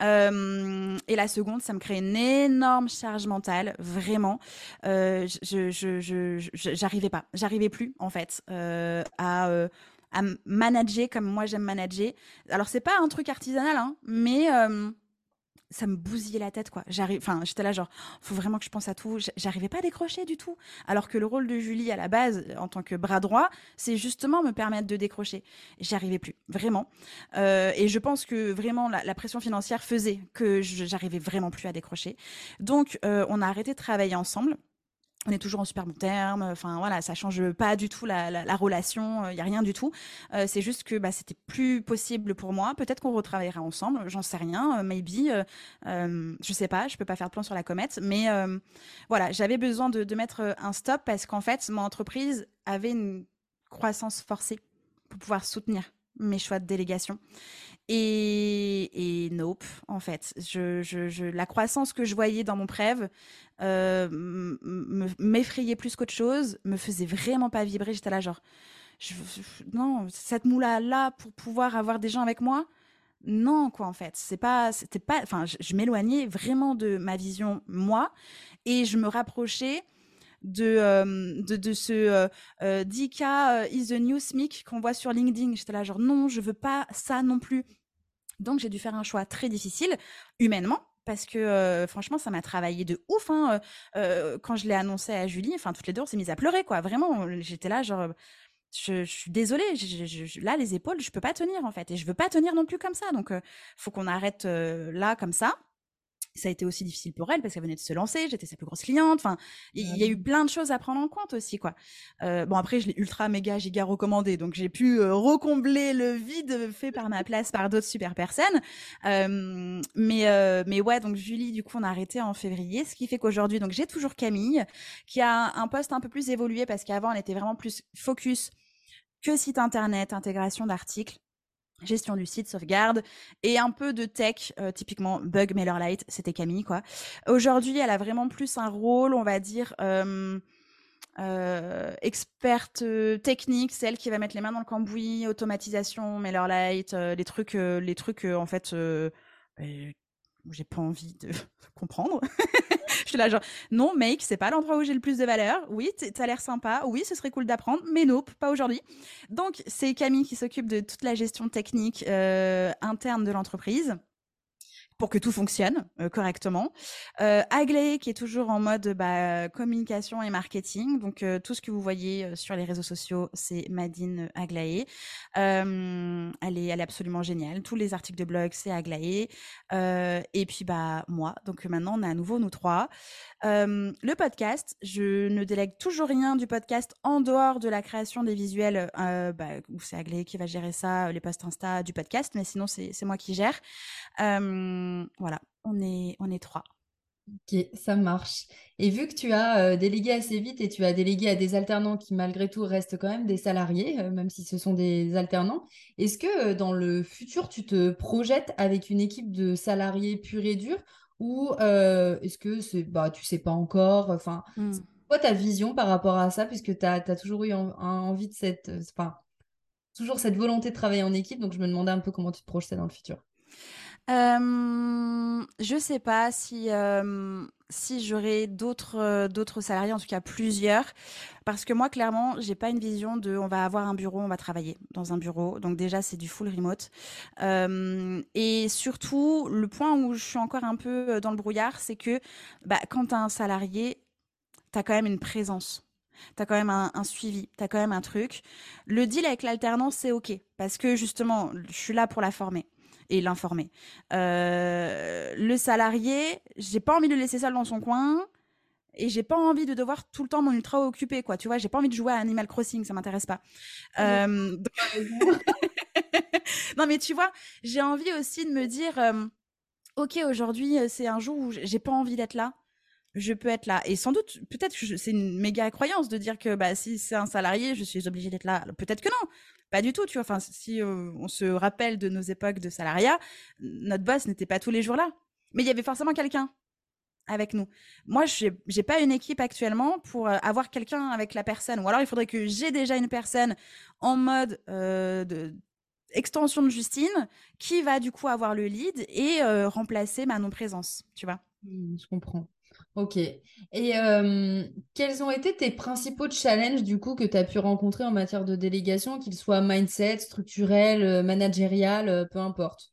et la seconde, ça me crée une énorme charge mentale, vraiment. je j'arrivais pas, j'arrivais plus, en fait, à à manager comme moi j'aime manager. Alors c'est pas un truc artisanal, hein, mais ça me bousillait la tête quoi. J'arrive enfin j'étais là genre faut vraiment que je pense à tout, j'arrivais pas à décrocher du tout. Alors que le rôle de Julie à la base en tant que bras droit, c'est justement me permettre de décrocher. J'y arrivais plus, vraiment. Euh, et je pense que vraiment la, pression financière faisait que j'arrivais vraiment plus à décrocher. Donc euh, on a arrêté de travailler ensemble on est toujours en super bon terme. Enfin voilà, ça change pas du tout la, relation. Il euh, y a rien du tout. Euh, c'est juste que bah, c'était plus possible pour moi. Peut-être qu'on retravaillera ensemble. J'en sais rien. Euh, maybe. je sais pas. Je peux pas faire de plan sur la comète. Mais voilà, j'avais besoin de, de, mettre un stop parce qu'en fait, mon entreprise avait une croissance forcée pour pouvoir soutenir mes choix de délégation. Et, et nope, en fait. La croissance que je voyais dans mon prêve euh, m'effrayait plus qu'autre chose, me faisait vraiment pas vibrer. J'étais là, genre, non, cette moula-là pour pouvoir avoir des gens avec moi, non, quoi, en fait. C'est pas, c'était pas, enfin, je m'éloignais vraiment de ma vision, moi, et je me rapprochais de, euh, de, ce euh, euh 10K euh, is the new SMIC qu'on voit sur LinkedIn. J'étais là, genre, non, je veux pas ça non plus. Donc, j'ai dû faire un choix très difficile, humainement, parce que franchement, ça m'a travaillé de ouf. Hein, quand je l'ai annoncé à Julie, enfin, toutes les deux, on s'est mises à pleurer, quoi. Vraiment, j'étais là, genre. Je, je, suis désolée, je, là les épaules, je peux pas tenir en fait, et je veux pas tenir non plus comme ça. Donc, faut qu'on arrête là comme ça ça a été aussi difficile pour elle parce qu'elle venait de se lancer, j'étais sa plus grosse cliente. Enfin, il y, a eu plein de choses à prendre en compte aussi, quoi. Euh, bon, après, je l'ai ultra méga giga recommandé, donc j'ai pu euh, recombler le vide fait par ma place par d'autres super personnes. Euh, mais mais ouais, donc Julie, du coup, on a arrêté en février, ce qui fait qu'aujourd'hui, donc j'ai toujours Camille qui a un poste un peu plus évolué parce qu'avant, elle était vraiment plus focus que site internet, intégration d'articles gestion du site, sauvegarde et un peu de tech, euh, typiquement Bug MailerLite, c'était Camille quoi. Aujourd'hui, elle a vraiment plus un rôle, on va dire euh, euh, experte technique, celle qui va mettre les mains dans le cambouis, automatisation, MailerLite, les trucs, les trucs en fait ben, j'ai pas envie de <laughs> comprendre. Je suis là genre non mec, c'est pas l'endroit où j'ai le plus de valeur. Oui, t'as l'air sympa. Oui, ce serait cool d'apprendre, mais non, pas aujourd'hui. Donc c'est Camille qui s'occupe de toute la gestion technique euh, interne de l'entreprise pour que tout fonctionne euh, correctement. Euh, Aglaé qui est toujours en mode bah, communication et marketing. Donc euh, tout ce que vous voyez euh, sur les réseaux sociaux, c'est Madine Aglaé. elle est, elle est absolument géniale. Tous les articles de blog, c'est Aglaé. et puis bah moi. Donc maintenant, on est à nouveau nous trois. le podcast, je ne délègue toujours rien du podcast en dehors de la création des visuels. bah, où c'est Aglaé qui va gérer ça, les posts Insta du podcast. Mais sinon, c'est moi qui gère. Euh, voilà, on est, on est trois. Ok, ça marche. Et vu que tu as euh, délégué assez vite et tu as délégué à des alternants qui malgré tout restent quand même des salariés, euh, même si ce sont des alternants, est-ce que dans le futur tu te projettes avec une équipe de salariés purs et durs ou est-ce que c'est bah tu sais pas encore Enfin, mmh. quoi ta vision par rapport à ça puisque tu as, toujours eu envie de cette enfin toujours cette volonté de travailler en équipe, donc je me demandais un peu comment tu te projetais dans le futur. Euh, je sais pas si si j'aurai d'autres d'autres salariés, en tout cas plusieurs, parce que moi clairement j'ai pas une vision de on va avoir un bureau, on va travailler dans un bureau, donc déjà c'est du full remote. et surtout le point où je suis encore un peu dans le brouillard, c'est que bah, quand tu as un salarié, tu as quand même une présence. Tu as quand même un, un suivi, tu as quand même un truc. Le deal avec l'alternance, c'est OK, parce que justement, je suis là pour la former et l'informer. Euh, le salarié, j'ai pas envie de le laisser seul dans son coin et j'ai pas envie de devoir tout le temps mon ultra occupé quoi. Tu vois j'ai pas envie de jouer à Animal Crossing ça m'intéresse pas. Euh... <laughs> non mais tu vois j'ai envie aussi de me dire euh, ok aujourd'hui c'est un jour où j'ai pas envie d'être là. Je peux être là. Et sans doute peut-être que c'est une méga croyance de dire que bah si c'est un salarié je suis obligée d'être là. Peut-être que non pas du tout, tu vois. Enfin, si on se rappelle de nos époques de salariat, notre boss n'était pas tous les jours là. Mais il y avait forcément quelqu'un avec nous. Moi, je n'ai pas une équipe actuellement pour avoir quelqu'un avec la personne. Ou alors, il faudrait que j'ai déjà une personne en mode de extension de Justine qui va du coup avoir le lead et remplacer ma non-présence, tu vois? Mmh, je comprends. Ok. Et quels ont été tes principaux challenges du coup que tu as pu rencontrer en matière de délégation, qu'ils soient mindset, structurel, managérial, peu importe?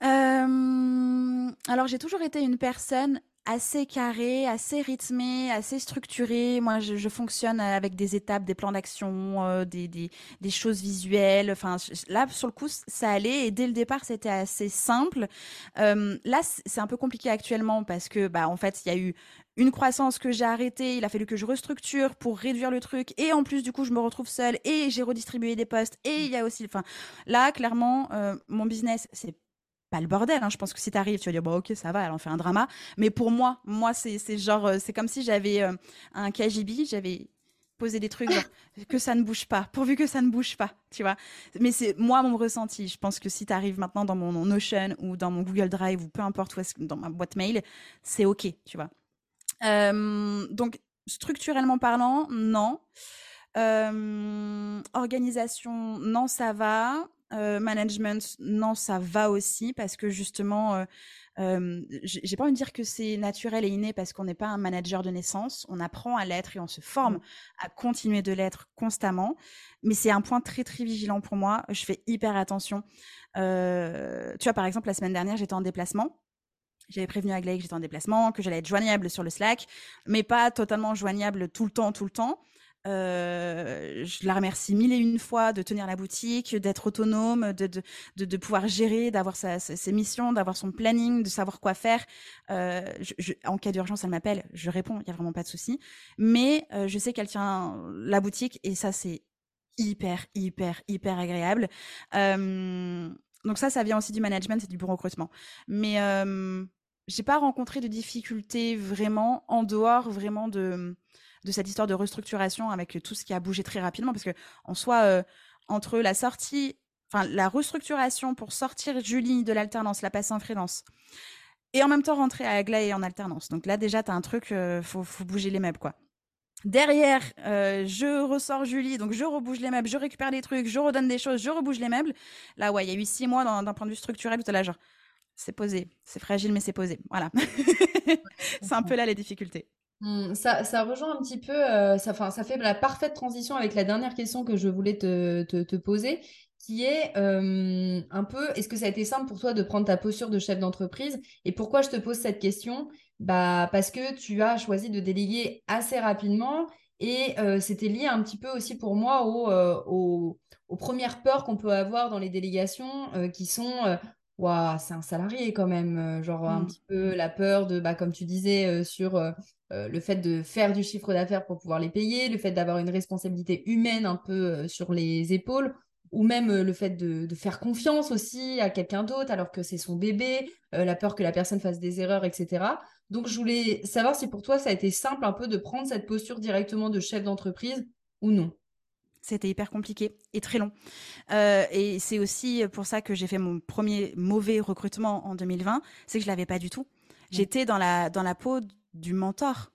Alors j'ai toujours été une personne assez carré, assez rythmé, assez structuré. Moi, je, fonctionne avec des étapes, des plans d'action, euh, des, choses visuelles. Enfin, là, sur le coup, ça allait et dès le départ, c'était assez simple. Euh, là, c'est un peu compliqué actuellement parce que, bah, en fait, il y a eu une croissance que j'ai arrêtée. Il a fallu que je restructure pour réduire le truc. Et en plus, du coup, je me retrouve seule et j'ai redistribué des postes. Et il y a aussi, enfin, là, clairement, euh, mon business, c'est pas le bordel. Hein. Je pense que si t'arrives, tu vas dire bon ok ça va, elle en fait un drama. Mais pour moi, moi c'est genre euh, c'est comme si j'avais euh, un KGB, j'avais posé des trucs que ça ne bouge pas, pourvu que ça ne bouge pas, tu vois. Mais c'est moi mon ressenti. Je pense que si t'arrives maintenant dans mon Notion ou dans mon Google Drive ou peu importe où est dans ma boîte mail, c'est ok, tu vois. Euh, donc structurellement parlant, non. organisation, non, ça va. Euh, management, non, ça va aussi parce que justement, euh, euh, j'ai pas envie de dire que c'est naturel et inné parce qu'on n'est pas un manager de naissance. On apprend à l'être et on se forme mmh. à continuer de l'être constamment. Mais c'est un point très très vigilant pour moi. Je fais hyper attention. tu vois, par exemple, la semaine dernière, j'étais en déplacement. J'avais prévenu Aglaé que j'étais en déplacement, que j'allais être joignable sur le Slack, mais pas totalement joignable tout le temps, tout le temps. Euh, je la remercie mille et une fois de tenir la boutique, d'être autonome, de, pouvoir gérer, d'avoir ses missions, d'avoir son planning, de savoir quoi faire. Euh, en cas d'urgence, elle m'appelle, je réponds, il n'y a vraiment pas de souci. Mais euh, je sais qu'elle tient la boutique et ça, c'est hyper, hyper, hyper agréable. donc ça, ça vient aussi du management et du bon recrutement. Mais j'ai pas rencontré de difficultés vraiment en dehors vraiment de de cette histoire de restructuration avec tout ce qui a bougé très rapidement parce que en soi euh, entre la sortie enfin la restructuration pour sortir Julie de l'alternance la passer en freelance et en même temps rentrer à Aglaé en alternance donc là déjà tu as un truc euh, faut, faut bouger les meubles quoi Derrière, euh, je ressors Julie, donc je rebouge les meubles, je récupère des trucs, je redonne des choses, je rebouge les meubles. Là, ouais, il y a eu six mois d'un point de vue structurel tout là, genre, c'est posé, c'est fragile, mais c'est posé. Voilà. <laughs> c'est un peu là les difficultés. Mmh, ça, ça rejoint un petit peu, euh, ça, ça fait la parfaite transition avec la dernière question que je voulais te, te, poser, qui est euh, un peu, est-ce que ça a été simple pour toi de prendre ta posture de chef d'entreprise? Et pourquoi je te pose cette question? Bah, Parce que tu as choisi de déléguer assez rapidement et euh, c'était lié un petit peu aussi pour moi aux, aux premières peurs qu'on peut avoir dans les délégations qui sont Waouh, c'est un salarié quand même, genre un mmh. petit peu la peur de, bah, comme tu disais, sur euh, le fait de faire du chiffre d'affaires pour pouvoir les payer, le fait d'avoir une responsabilité humaine un peu euh, sur les épaules, ou même euh, le fait de, faire confiance aussi à quelqu'un d'autre alors que c'est son bébé, la peur que la personne fasse des erreurs, etc. Donc je voulais savoir si pour toi ça a été simple un peu de prendre cette posture directement de chef d'entreprise ou non. C'était hyper compliqué et très long. et c'est aussi pour ça que j'ai fait mon premier mauvais recrutement en 2020, c'est que je l'avais pas du tout. J'étais dans la, dans la peau du mentor,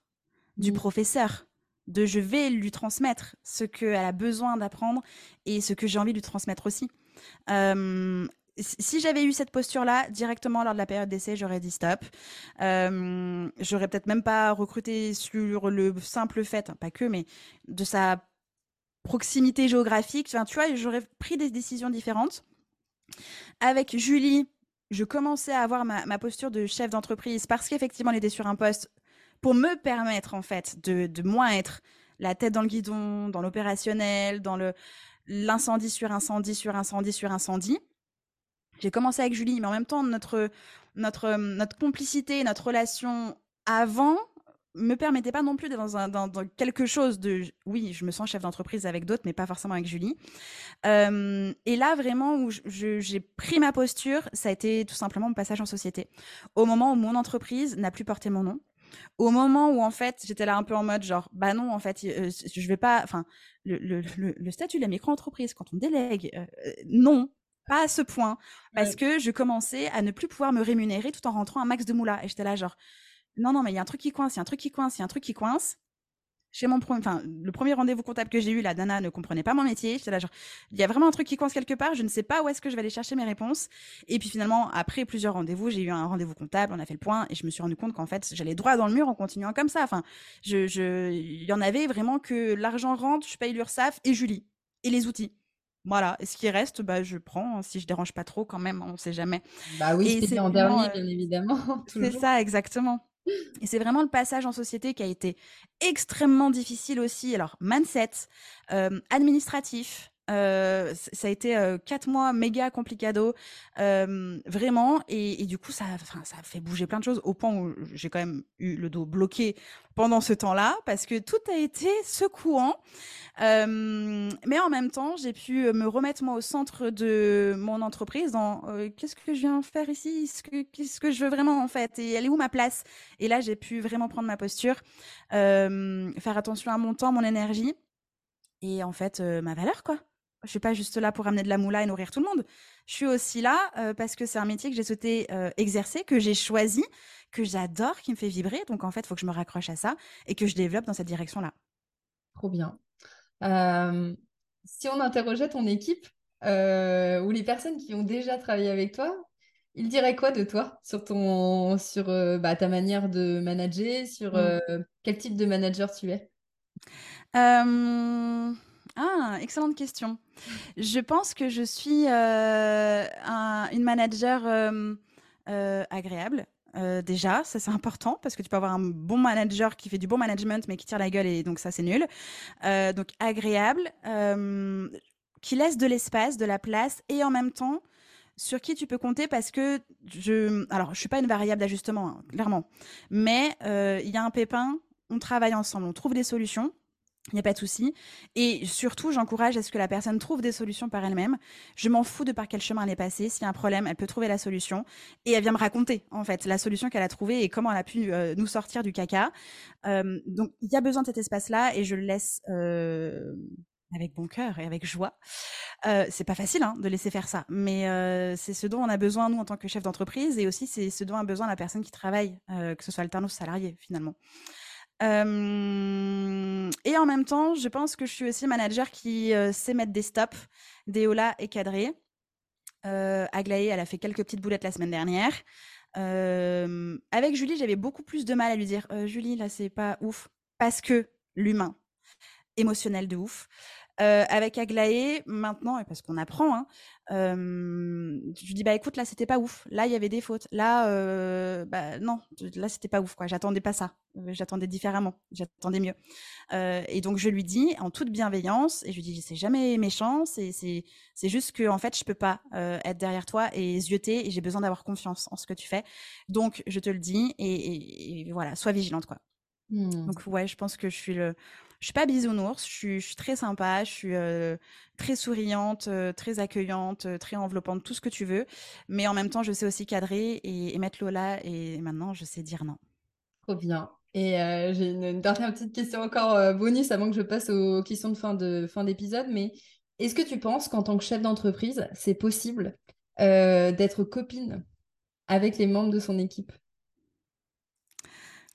du mmh. professeur, de je vais lui transmettre ce qu'elle a besoin d'apprendre et ce que j'ai envie de lui transmettre aussi. si j'avais eu cette posture-là directement lors de la période d'essai, j'aurais dit stop. j'aurais peut-être même pas recruté sur le simple fait, hein, pas que, mais de sa proximité géographique. Enfin, tu vois, j'aurais pris des décisions différentes. Avec Julie, je commençais à avoir ma, ma posture de chef d'entreprise parce qu'effectivement, elle était sur un poste pour me permettre en fait de, de moins être la tête dans le guidon, dans l'opérationnel, dans l'incendie sur incendie sur incendie sur incendie. J'ai commencé avec Julie, mais en même temps notre complicité, notre relation avant me permettait pas non plus d'être dans, dans, quelque chose de oui je me sens chef d'entreprise avec d'autres mais pas forcément avec Julie. Euh, et là vraiment où j'ai pris ma posture ça a été tout simplement mon passage en société. Au moment où mon entreprise n'a plus porté mon nom au moment où en fait j'étais là un peu en mode genre bah non en fait euh, je vais pas enfin le, le, le, statut de la micro-entreprise quand on délègue euh, non pas à ce point. Parce que je commençais à ne plus pouvoir me rémunérer tout en rentrant un max de moula. Et j'étais là genre non non mais il y a un truc qui coince il y a un truc qui coince il y a un truc qui coince chez mon premier, enfin, le premier rendez-vous comptable que j'ai eu, la Dana ne comprenait pas mon métier. J'étais là, genre, il y a vraiment un truc qui coince quelque part. Je ne sais pas où est-ce que je vais aller chercher mes réponses. Et puis finalement, après plusieurs rendez-vous, j'ai eu un rendez-vous comptable, on a fait le point et je me suis rendu compte qu'en fait, j'allais droit dans le mur en continuant comme ça. Enfin, je, il y en avait vraiment que l'argent rentre, je paye l'URSSAF et Julie et les outils. Voilà, et ce qui reste, bah, je prends, si je dérange pas trop quand même, on sait jamais. Bah oui, c'est en dernier, heu bien évidemment, <laughs> c'est ça, exactement. Et c'est vraiment le passage en société qui a été extrêmement difficile aussi. Alors mindset, hem, administratif, ça a été, 4 mois méga complicado, vraiment et du coup ça a fait bouger plein de choses au point où j'ai quand même eu le dos bloqué pendant ce temps-là parce que tout a été secouant. Mais en même temps, j'ai pu, me remettre moi au centre de mon entreprise dans, «Qu'est-ce que je viens faire ici? Ce que qu'est-ce que je veux vraiment en fait? Et elle est où ma place?» et là, j'ai pu vraiment prendre ma posture, faire attention à mon temps, mon énergie et en fait, ma valeur quoi. Je suis pas juste là pour amener de la moula et nourrir tout le monde. Je suis aussi là, heu, parce que c'est un métier que j'ai souhaité, heu, exercer, que j'ai choisi, que j'adore, qui me fait vibrer donc en fait, il faut que je me raccroche à ça et que je développe dans cette direction-là. Trop bien. Hem, si on interrogeait ton équipe, ou les personnes qui ont déjà travaillé avec toi, ils diraient quoi de toi? Sur ton sur, bah, ta manière de manager, sur, Mmh. quel type de manager tu es? Ah, excellente question. Je pense que je suis, heu, un une manager, hem, heu, agréable, déjà, ça c'est important parce que tu peux avoir un bon manager qui fait du bon management, mais qui tire la gueule et donc ça c'est nul. Donc agréable, qui laisse de l'espace, de la place et en même temps, sur qui tu peux compter parce que je alors je suis pas une variable d'ajustement, hein, clairement, mais il y a un pépin, on travaille ensemble, on trouve des solutions il y a pas de souci et surtout, j'encourage à ce que la personne trouve des solutions par elle-même. Je m'en fous de par quel chemin elle est passée. S'il y a un problème, elle peut trouver la solution et elle vient me raconter, en fait, la solution qu'elle a trouvée et comment elle a pu, heu, nous sortir du caca. Hem, donc il y a besoin de cet espace-là et je le laisse, heu, avec bon cœur et avec joie. C'est pas facile, hein, de laisser faire ça, mais c'est ce dont on a besoin, nous, en tant que chef d'entreprise et aussi c'est ce dont a besoin la personne qui travaille, que ce soit alterne ou salarié, finalement. Hem et en même temps, je pense que je suis aussi manager qui, heu, sait mettre des stops, des holà et cadrer. Heu, Aglaé, elle a fait quelques petites boulettes la semaine dernière. Avec Julie, j'avais beaucoup plus de mal à lui dire: «Heu, Julie, là, c'est pas ouf», parce que l'humain, émotionnel de ouf. Heu, avec Aglaé, maintenant et parce qu'on apprend, hein, hem, je lui dis: «Bah, écoute, là, c'était pas ouf. Là, il y avait des fautes. Là, heu, bah, non, là, c'était pas ouf, quoi. J'attendais pas ça. J'attendais différemment. J'attendais mieux». Et donc je lui dis en toute bienveillance et je lui dis: «C'est jamais méchant, c'est c'est c'est juste que en fait, je peux pas, être derrière toi et zioter et j'ai besoin d'avoir confiance en ce que tu fais. Donc je te le dis et et et voilà, sois vigilante, quoi». Mmh. Donc ouais, je pense que je suis le je suis pas bisounours, je suis je suis très sympa, je suis, heu, très souriante, heu, très accueillante, heu, très enveloppante, tout ce que tu veux. Mais en même temps, je sais aussi cadrer et et mettre le holà et maintenant je sais dire non. Trop bien. Et j'ai une une dernière petite question encore, bonus avant que je passe aux questions de fin de fin d'épisode. Mais est-ce que tu penses qu'en tant que chef d'entreprise, c'est possible, d'être copine avec les membres de son équipe?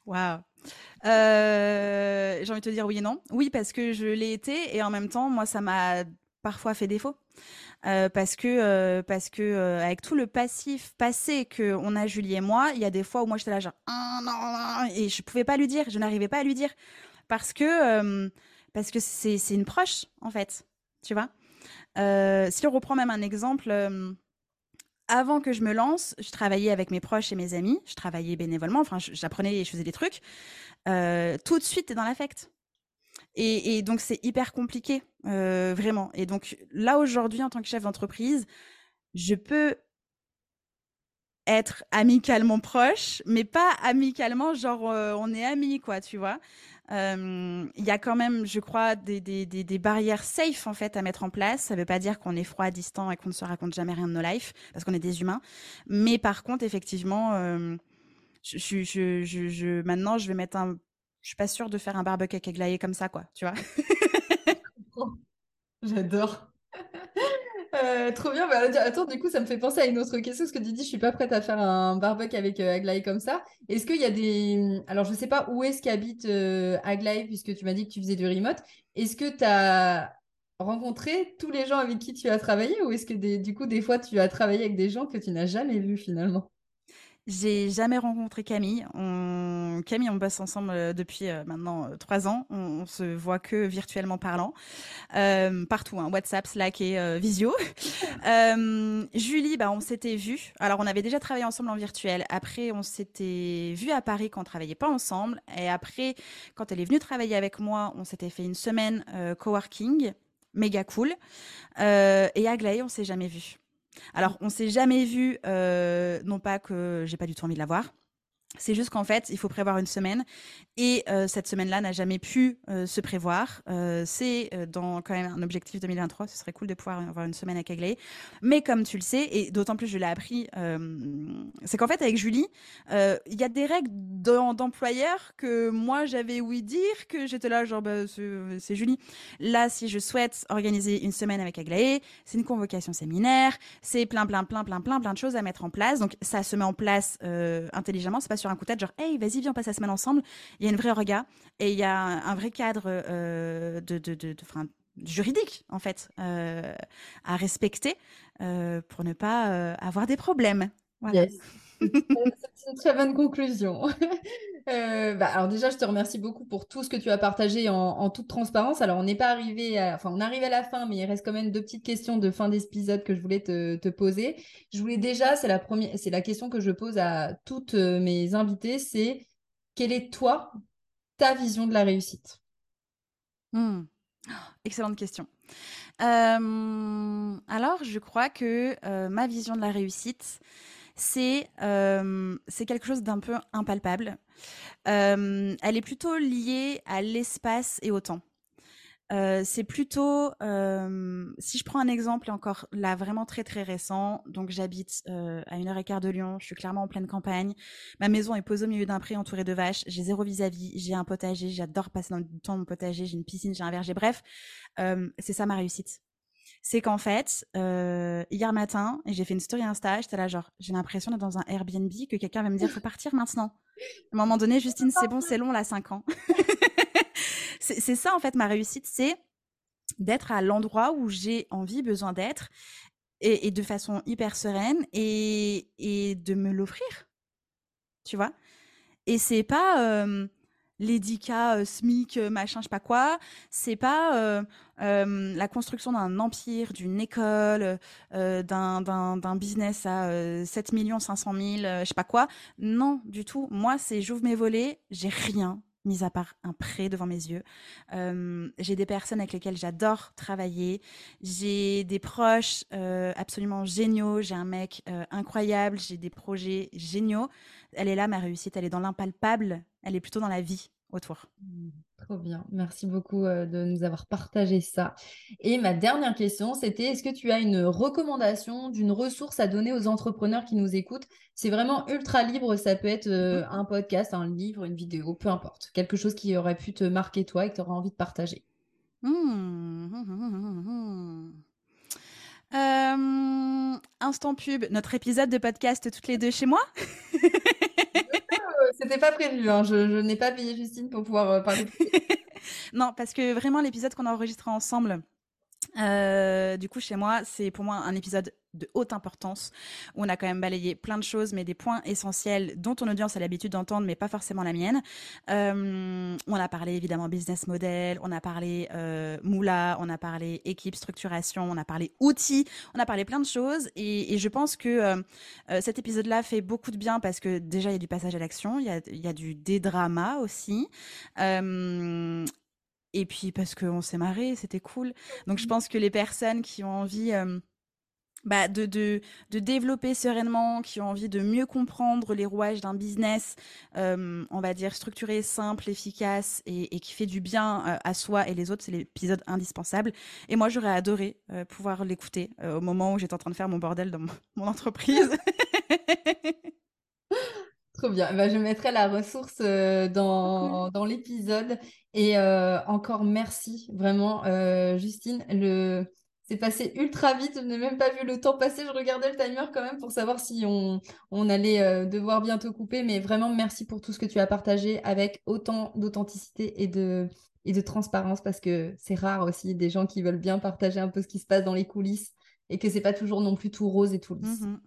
Waouh! Heu, j'ai envie de te dire oui et non. Oui, parce que je l'ai été et en même temps, moi, ça m'a parfois fait défaut. Heu, parce que, heu, parce que, avec tout le passif passé qu'on a Julie et moi, il y a des fois où moi j'étais là genre: «Ah non!» et je pouvais pas lui dire, je n'arrivais pas à lui dire parce que, parce que c'est une proche, en fait, tu vois? Si on reprend même un exemple, avant que je me lance, je travaillais avec mes proches et mes amis, je travaillais bénévolement, enfin j'apprenais je faisais des trucs. Heu, tout de suite, tu es dans l'affect et donc c'est hyper compliqué, heu, vraiment et donc là, aujourd'hui, en tant que chef d'entreprise, je peux être amicalement proche, mais pas amicalement genre, heu, on est amis quoi, tu vois? Il y a quand même, je crois, des barrières safe, en fait, à mettre en place. Ça veut pas dire qu'on est froid, distant et qu'on ne se raconte jamais rien de nos lives, parce qu'on est des humains. Mais par contre, effectivement, maintenant, je vais mettre un je suis pas sûre de faire un barbecue avec Aglaé comme ça, quoi, tu vois? <laughs> J'adore. Heu, trop bien. Bah, attends, du coup, ça me fait penser à une autre question, parce que dis: «Je suis pas prête à faire un barbecue avec, Aglaé comme ça». Est-ce qu'il y a des, alors je sais pas où est-ce qu'habite, Aglaé puisque tu m'as dit que tu faisais du remote. Est-ce que tu as rencontré tous les gens avec qui tu as travaillé ou est-ce que du coup, des fois, tu as travaillé avec des gens que tu n'as jamais vus finalement? J'ai jamais rencontré Camille. On... Camille, on bosse ensemble euh, depuis euh, maintenant euh, trois ans. On, on, se voit que virtuellement parlant, euh, partout, hein, WhatsApp, Slack et Visio. <laughs> Julie, bah, on s'était vu. Alors, on avait déjà travaillé ensemble en virtuel. Après, on s'était vu à Paris quand on travaillait pas ensemble. Et après, quand elle est venue travailler avec moi, on s'était fait une semaine coworking, méga cool. et Aglaé, on s'est jamais vu. Alors, on s'est jamais vu, euh, non pas que j'ai pas du tout envie de la voir, c'est juste qu'en fait, il faut prévoir une semaine et euh, cette semaine-là n'a jamais pu euh, se prévoir. Euh, c'est dans quand même un objectif 2023. Ce serait cool de pouvoir avoir une semaine avec Aglaé. Mais comme tu le sais, et d'autant plus je l'ai appris, c'est qu'en fait avec Julie, il y a des règles d'employeur que moi j'avais ouï dire que j'étais là genre bah, c'est Julie. Là, si je souhaite organiser une semaine avec Aglaé, c'est une convocation séminaire, c'est plein plein plein plein plein plein de choses à mettre en place. Donc ça se met en place intelligemment. C'est pas sur un coup de tête, genre, hey, vas-y, viens, on passe la semaine ensemble. Il y a une vraie regard et il y a un, vrai cadre euh, de, juridique, en fait, euh, à respecter euh, pour ne pas avoir des problèmes. C'est une très bonne conclusion. <laughs> euh, bah, alors déjà, je te remercie beaucoup pour tout ce que tu as partagé en, toute transparence. Alors, on n'est pas arrivé, à, enfin, on arrive à la fin, mais il reste quand même deux petites questions de fin d'épisode que je voulais te, poser. Je voulais déjà, c'est la première, c'est la question que je pose à toutes euh, mes invités, c'est quelle est toi ta vision de la réussite? Mmh. Excellente question. Euh, alors, je crois que ma vision de la réussite, c'est euh, quelque chose d'un peu impalpable. Euh, elle est plutôt liée à l'espace et au temps. Euh, c'est plutôt, si je prends un exemple encore là vraiment très très récent, donc j'habite à une heure et quart de Lyon, je suis clairement en pleine campagne, ma maison est posée au milieu d'un pré entouré de vaches, j'ai zéro vis-à-vis, j'ai un potager, j'adore passer dans le temps dans mon potager, j'ai une piscine, j'ai un verger, bref, c'est ça ma réussite c'est qu'en fait, euh, hier matin, j'ai fait une story Insta, j'étais là genre, j'ai l'impression d'être dans un Airbnb, que quelqu'un va me dire, faut partir maintenant. À un moment donné, <laughs> Justine, c'est bon, c'est long, là, 5 ans. <laughs> c'est ça, en fait, ma réussite, c'est d'être à l'endroit où j'ai envie, besoin d'être, et, et, de façon hyper sereine, et, et de me l'offrir. Tu vois? Et c'est pas... Euh, 10K, euh, SMIC, euh, machin, je sais pas quoi. C'est pas euh, la construction d'un empire, d'une école, d'un business à euh, 7 500 000, je sais pas quoi. Non, du tout. Moi, c'est j'ouvre mes volets, j'ai rien mis à part un prêt devant mes yeux. J'ai des personnes avec lesquelles j'adore travailler. J'ai des proches absolument géniaux. J'ai un mec incroyable. J'ai des projets géniaux. Elle est là, ma réussite. Elle est dans l'impalpable. Elle est plutôt dans la vie autour. Mmh, trop bien. Merci beaucoup euh, de nous avoir partagé ça. Et ma dernière question, c'était est-ce que tu as une recommandation d'une ressource à donner aux entrepreneurs qui nous écoutent? C'est vraiment ultra libre. Ça peut être euh, un podcast, un livre, une vidéo, peu importe. Quelque chose qui aurait pu te marquer toi et que tu aurais envie de partager. Mmh. Mmh. Euh, instant pub, notre épisode de podcast toutes les deux chez moi? <laughs> C'était pas prévu, hein. je, je n'ai pas payé Justine pour pouvoir euh, parler. <laughs> non, parce que vraiment l'épisode qu'on a enregistré ensemble, euh, du coup, chez moi, c'est pour moi un épisode de haute importance où on a quand même balayé plein de choses, mais des points essentiels dont ton audience a l'habitude d'entendre, mais pas forcément la mienne. Euh, on a parlé évidemment business model, on a parlé euh, moula, on a parlé équipe, structuration, on a parlé outils, on a parlé plein de choses. Et, je pense que euh cet épisode-là fait beaucoup de bien parce que déjà il y a du passage à l'action, il y a, il y a du dédrama aussi. Et puis parce qu'on s'est marré, c'était cool. Donc je mmh. pense que les personnes qui ont envie euh, bah, de, de, de, développer sereinement, qui ont envie de mieux comprendre les rouages d'un business, euh, on va dire structuré, simple, efficace et, et qui fait du bien euh, à soi et les autres, c'est l'épisode indispensable. Et moi, j'aurais adoré pouvoir l'écouter au moment où j'étais en train de faire mon bordel dans mon, mon entreprise. <laughs> Trop bien. Bah, je mettrai la ressource euh, dans, dans l'épisode. Et euh, encore merci, vraiment, euh, Justine. Le... C'est passé ultra vite. Je n'ai même pas vu le temps passer. Je regardais le timer quand même pour savoir si on, on allait devoir bientôt couper. Mais vraiment, merci pour tout ce que tu as partagé avec autant d'authenticité et de, et de transparence parce que c'est rare aussi des gens qui veulent bien partager un peu ce qui se passe dans les coulisses et que c'est pas toujours non plus tout rose et tout lisse. Mm -hmm.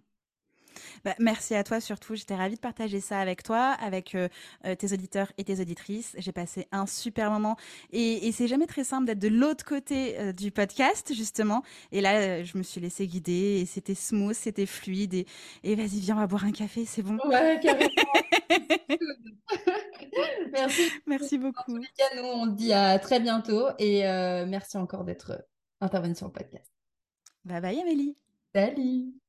Bah, merci à toi surtout. J'étais ravie de partager ça avec toi, avec euh, euh, tes auditeurs et tes auditrices. J'ai passé un super moment et, et c'est jamais très simple d'être de l'autre côté euh, du podcast justement. Et là, je me suis laissée guider et c'était smooth, c'était fluide et, et vas-y viens on va boire un café, c'est bon. Ouais, carrément. <laughs> merci. Merci beaucoup. En cas, nous on te dit à très bientôt et merci encore d'être intervenue sur le podcast. Bye bye Amélie. Salut.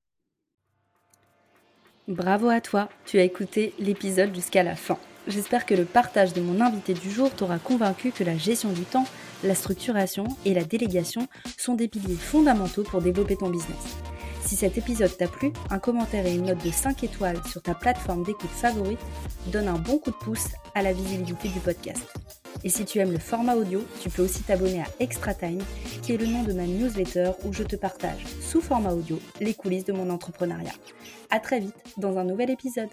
Bravo à toi, tu as écouté l'épisode jusqu'à la fin. J'espère que le partage de mon invité du jour t'aura convaincu que la gestion du temps, la structuration et la délégation sont des piliers fondamentaux pour développer ton business. Si cet épisode t'a plu, un commentaire et une note de 5 étoiles sur ta plateforme d'écoute favorite donne un bon coup de pouce à la visibilité du podcast. Et si tu aimes le format audio, tu peux aussi t'abonner à Extra Time, qui est le nom de ma newsletter où je te partage, sous format audio, les coulisses de mon entrepreneuriat. À très vite dans un nouvel épisode.